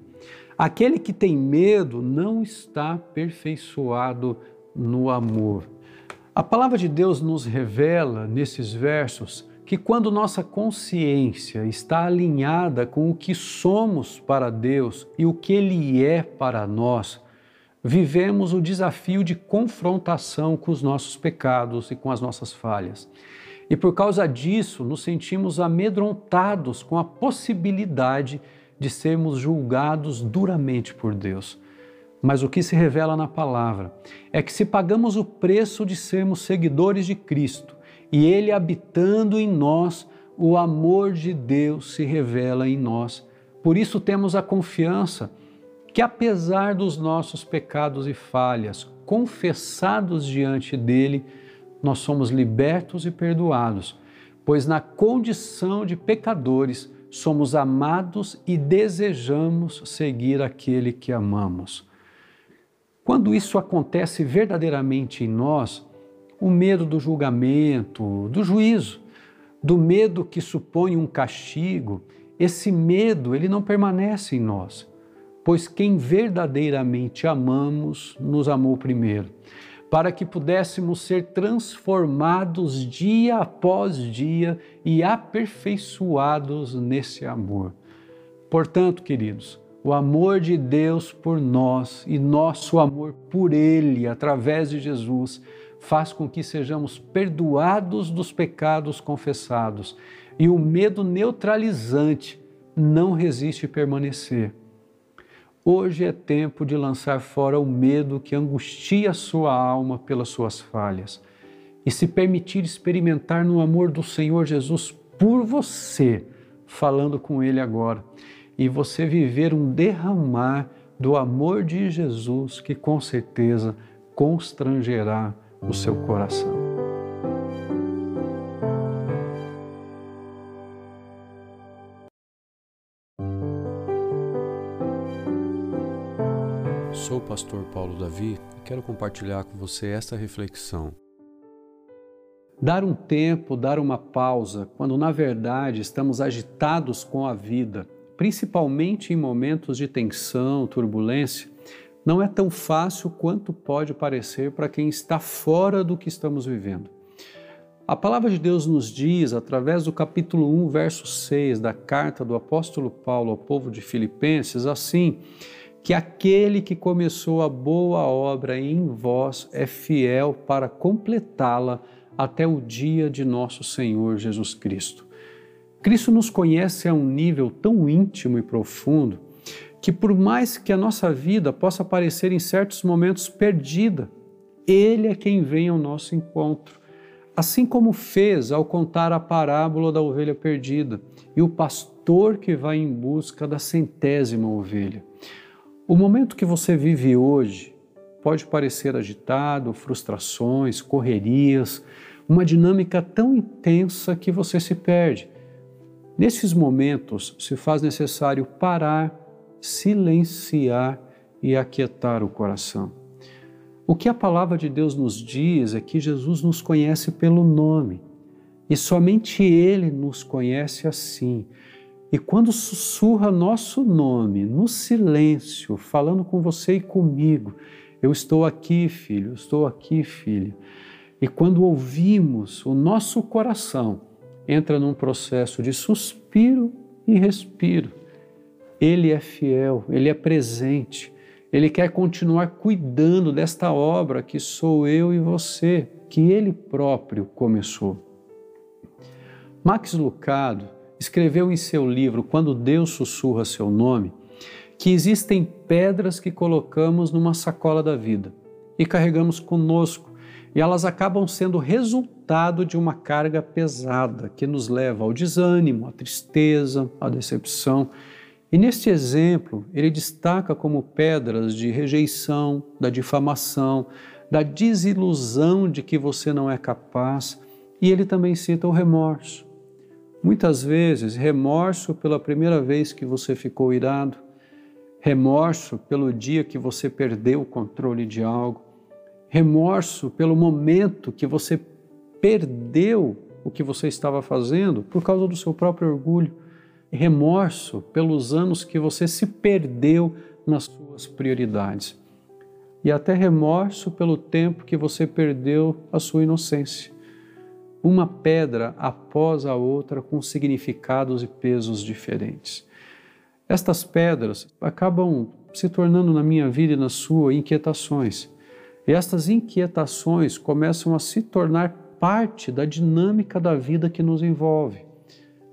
Aquele que tem medo não está aperfeiçoado no amor. A palavra de Deus nos revela nesses versos que quando nossa consciência está alinhada com o que somos para Deus e o que Ele é para nós, vivemos o desafio de confrontação com os nossos pecados e com as nossas falhas. E por causa disso, nos sentimos amedrontados com a possibilidade de sermos julgados duramente por Deus. Mas o que se revela na palavra é que se pagamos o preço de sermos seguidores de Cristo e Ele habitando em nós, o amor de Deus se revela em nós. Por isso temos a confiança que, apesar dos nossos pecados e falhas confessados diante dele, nós somos libertos e perdoados, pois na condição de pecadores somos amados e desejamos seguir aquele que amamos. Quando isso acontece verdadeiramente em nós, o medo do julgamento, do juízo, do medo que supõe um castigo, esse medo ele não permanece em nós, pois quem verdadeiramente amamos nos amou primeiro, para que pudéssemos ser transformados dia após dia e aperfeiçoados nesse amor. Portanto, queridos, o amor de Deus por nós e nosso amor por Ele através de Jesus faz com que sejamos perdoados dos pecados confessados e o medo neutralizante não resiste permanecer. Hoje é tempo de lançar fora o medo que angustia sua alma pelas suas falhas e se permitir experimentar no amor do Senhor Jesus por você, falando com Ele agora e você viver um derramar do amor de Jesus que com certeza constrangerá o seu coração. Pastor Paulo Davi e quero compartilhar com você esta reflexão. Dar um tempo, dar uma pausa, quando na verdade estamos agitados com a vida principalmente em momentos de tensão, turbulência, não é tão fácil quanto pode parecer para quem está fora do que estamos vivendo. A palavra de Deus nos diz, através do capítulo 1, verso 6 da carta do apóstolo Paulo ao povo de Filipenses, assim: que aquele que começou a boa obra em vós é fiel para completá-la até o dia de nosso Senhor Jesus Cristo. Cristo nos conhece a um nível tão íntimo e profundo que, por mais que a nossa vida possa parecer em certos momentos perdida, Ele é quem vem ao nosso encontro. Assim como fez ao contar a parábola da ovelha perdida e o pastor que vai em busca da centésima ovelha. O momento que você vive hoje pode parecer agitado, frustrações, correrias, uma dinâmica tão intensa que você se perde. Nesses momentos se faz necessário parar, silenciar e aquietar o coração. O que a palavra de Deus nos diz é que Jesus nos conhece pelo nome e somente Ele nos conhece assim. E quando sussurra nosso nome no silêncio, falando com você e comigo, eu estou aqui, filho, estou aqui, filha. E quando ouvimos o nosso coração, entra num processo de suspiro e respiro. Ele é fiel, ele é presente, ele quer continuar cuidando desta obra que sou eu e você, que ele próprio começou. Max Lucado escreveu em seu livro Quando Deus Sussurra Seu Nome que existem pedras que colocamos numa sacola da vida e carregamos conosco e elas acabam sendo resultado de uma carga pesada que nos leva ao desânimo, à tristeza, à decepção. E neste exemplo, ele destaca como pedras de rejeição, da difamação, da desilusão de que você não é capaz, e ele também cita o remorso. Muitas vezes, remorso pela primeira vez que você ficou irado, remorso pelo dia que você perdeu o controle de algo, remorso pelo momento que você perdeu o que você estava fazendo por causa do seu próprio orgulho, remorso pelos anos que você se perdeu nas suas prioridades, e até remorso pelo tempo que você perdeu a sua inocência uma pedra após a outra com significados e pesos diferentes. Estas pedras acabam se tornando na minha vida e na sua inquietações. E estas inquietações começam a se tornar parte da dinâmica da vida que nos envolve.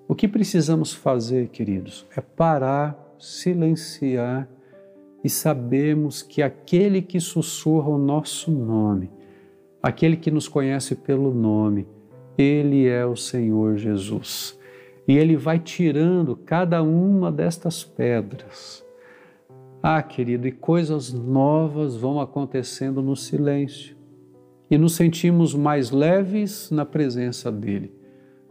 O que precisamos fazer, queridos, é parar, silenciar e sabermos que aquele que sussurra o nosso nome, aquele que nos conhece pelo nome, ele é o Senhor Jesus. E Ele vai tirando cada uma destas pedras. Ah, querido, e coisas novas vão acontecendo no silêncio. E nos sentimos mais leves na presença dEle,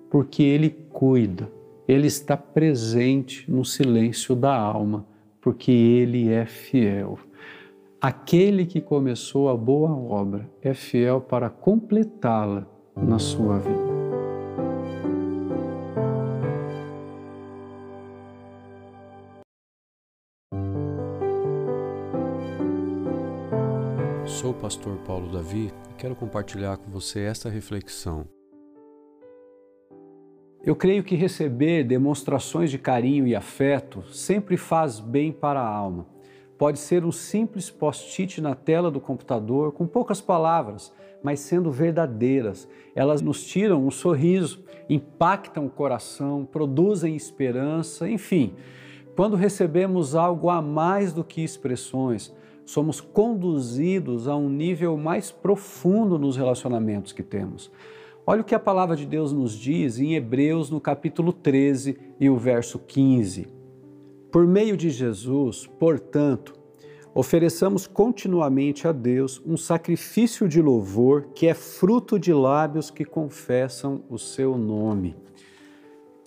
porque Ele cuida, Ele está presente no silêncio da alma, porque Ele é fiel. Aquele que começou a boa obra é fiel para completá-la na sua vida. Sou o pastor Paulo Davi e quero compartilhar com você esta reflexão. Eu creio que receber demonstrações de carinho e afeto sempre faz bem para a alma. Pode ser um simples post-it na tela do computador com poucas palavras, mas sendo verdadeiras. Elas nos tiram um sorriso, impactam o coração, produzem esperança, enfim. Quando recebemos algo a mais do que expressões, somos conduzidos a um nível mais profundo nos relacionamentos que temos. Olha o que a palavra de Deus nos diz em Hebreus, no capítulo 13 e o verso 15. Por meio de Jesus, portanto, ofereçamos continuamente a Deus um sacrifício de louvor que é fruto de lábios que confessam o seu nome.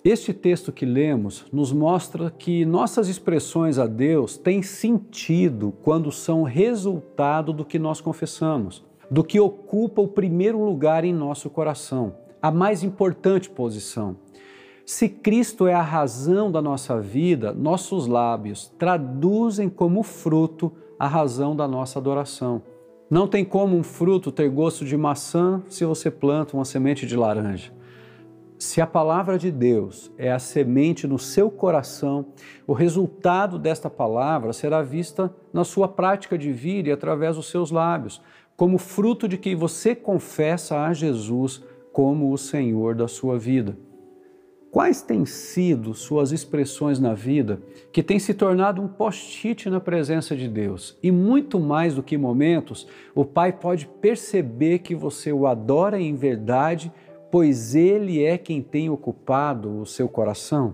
Este texto que lemos nos mostra que nossas expressões a Deus têm sentido quando são resultado do que nós confessamos, do que ocupa o primeiro lugar em nosso coração, a mais importante posição. Se Cristo é a razão da nossa vida, nossos lábios traduzem como fruto a razão da nossa adoração. Não tem como um fruto ter gosto de maçã se você planta uma semente de laranja. Se a palavra de Deus é a semente no seu coração, o resultado desta palavra será vista na sua prática de vida e através dos seus lábios, como fruto de que você confessa a Jesus como o Senhor da sua vida. Quais têm sido suas expressões na vida que têm se tornado um post-it na presença de Deus? E muito mais do que momentos, o Pai pode perceber que você o adora em verdade, pois Ele é quem tem ocupado o seu coração?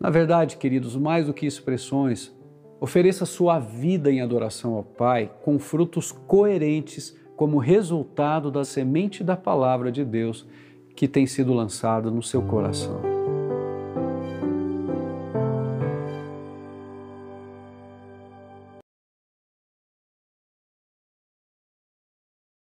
Na verdade, queridos, mais do que expressões, ofereça sua vida em adoração ao Pai com frutos coerentes como resultado da semente da palavra de Deus que tem sido lançado no seu coração.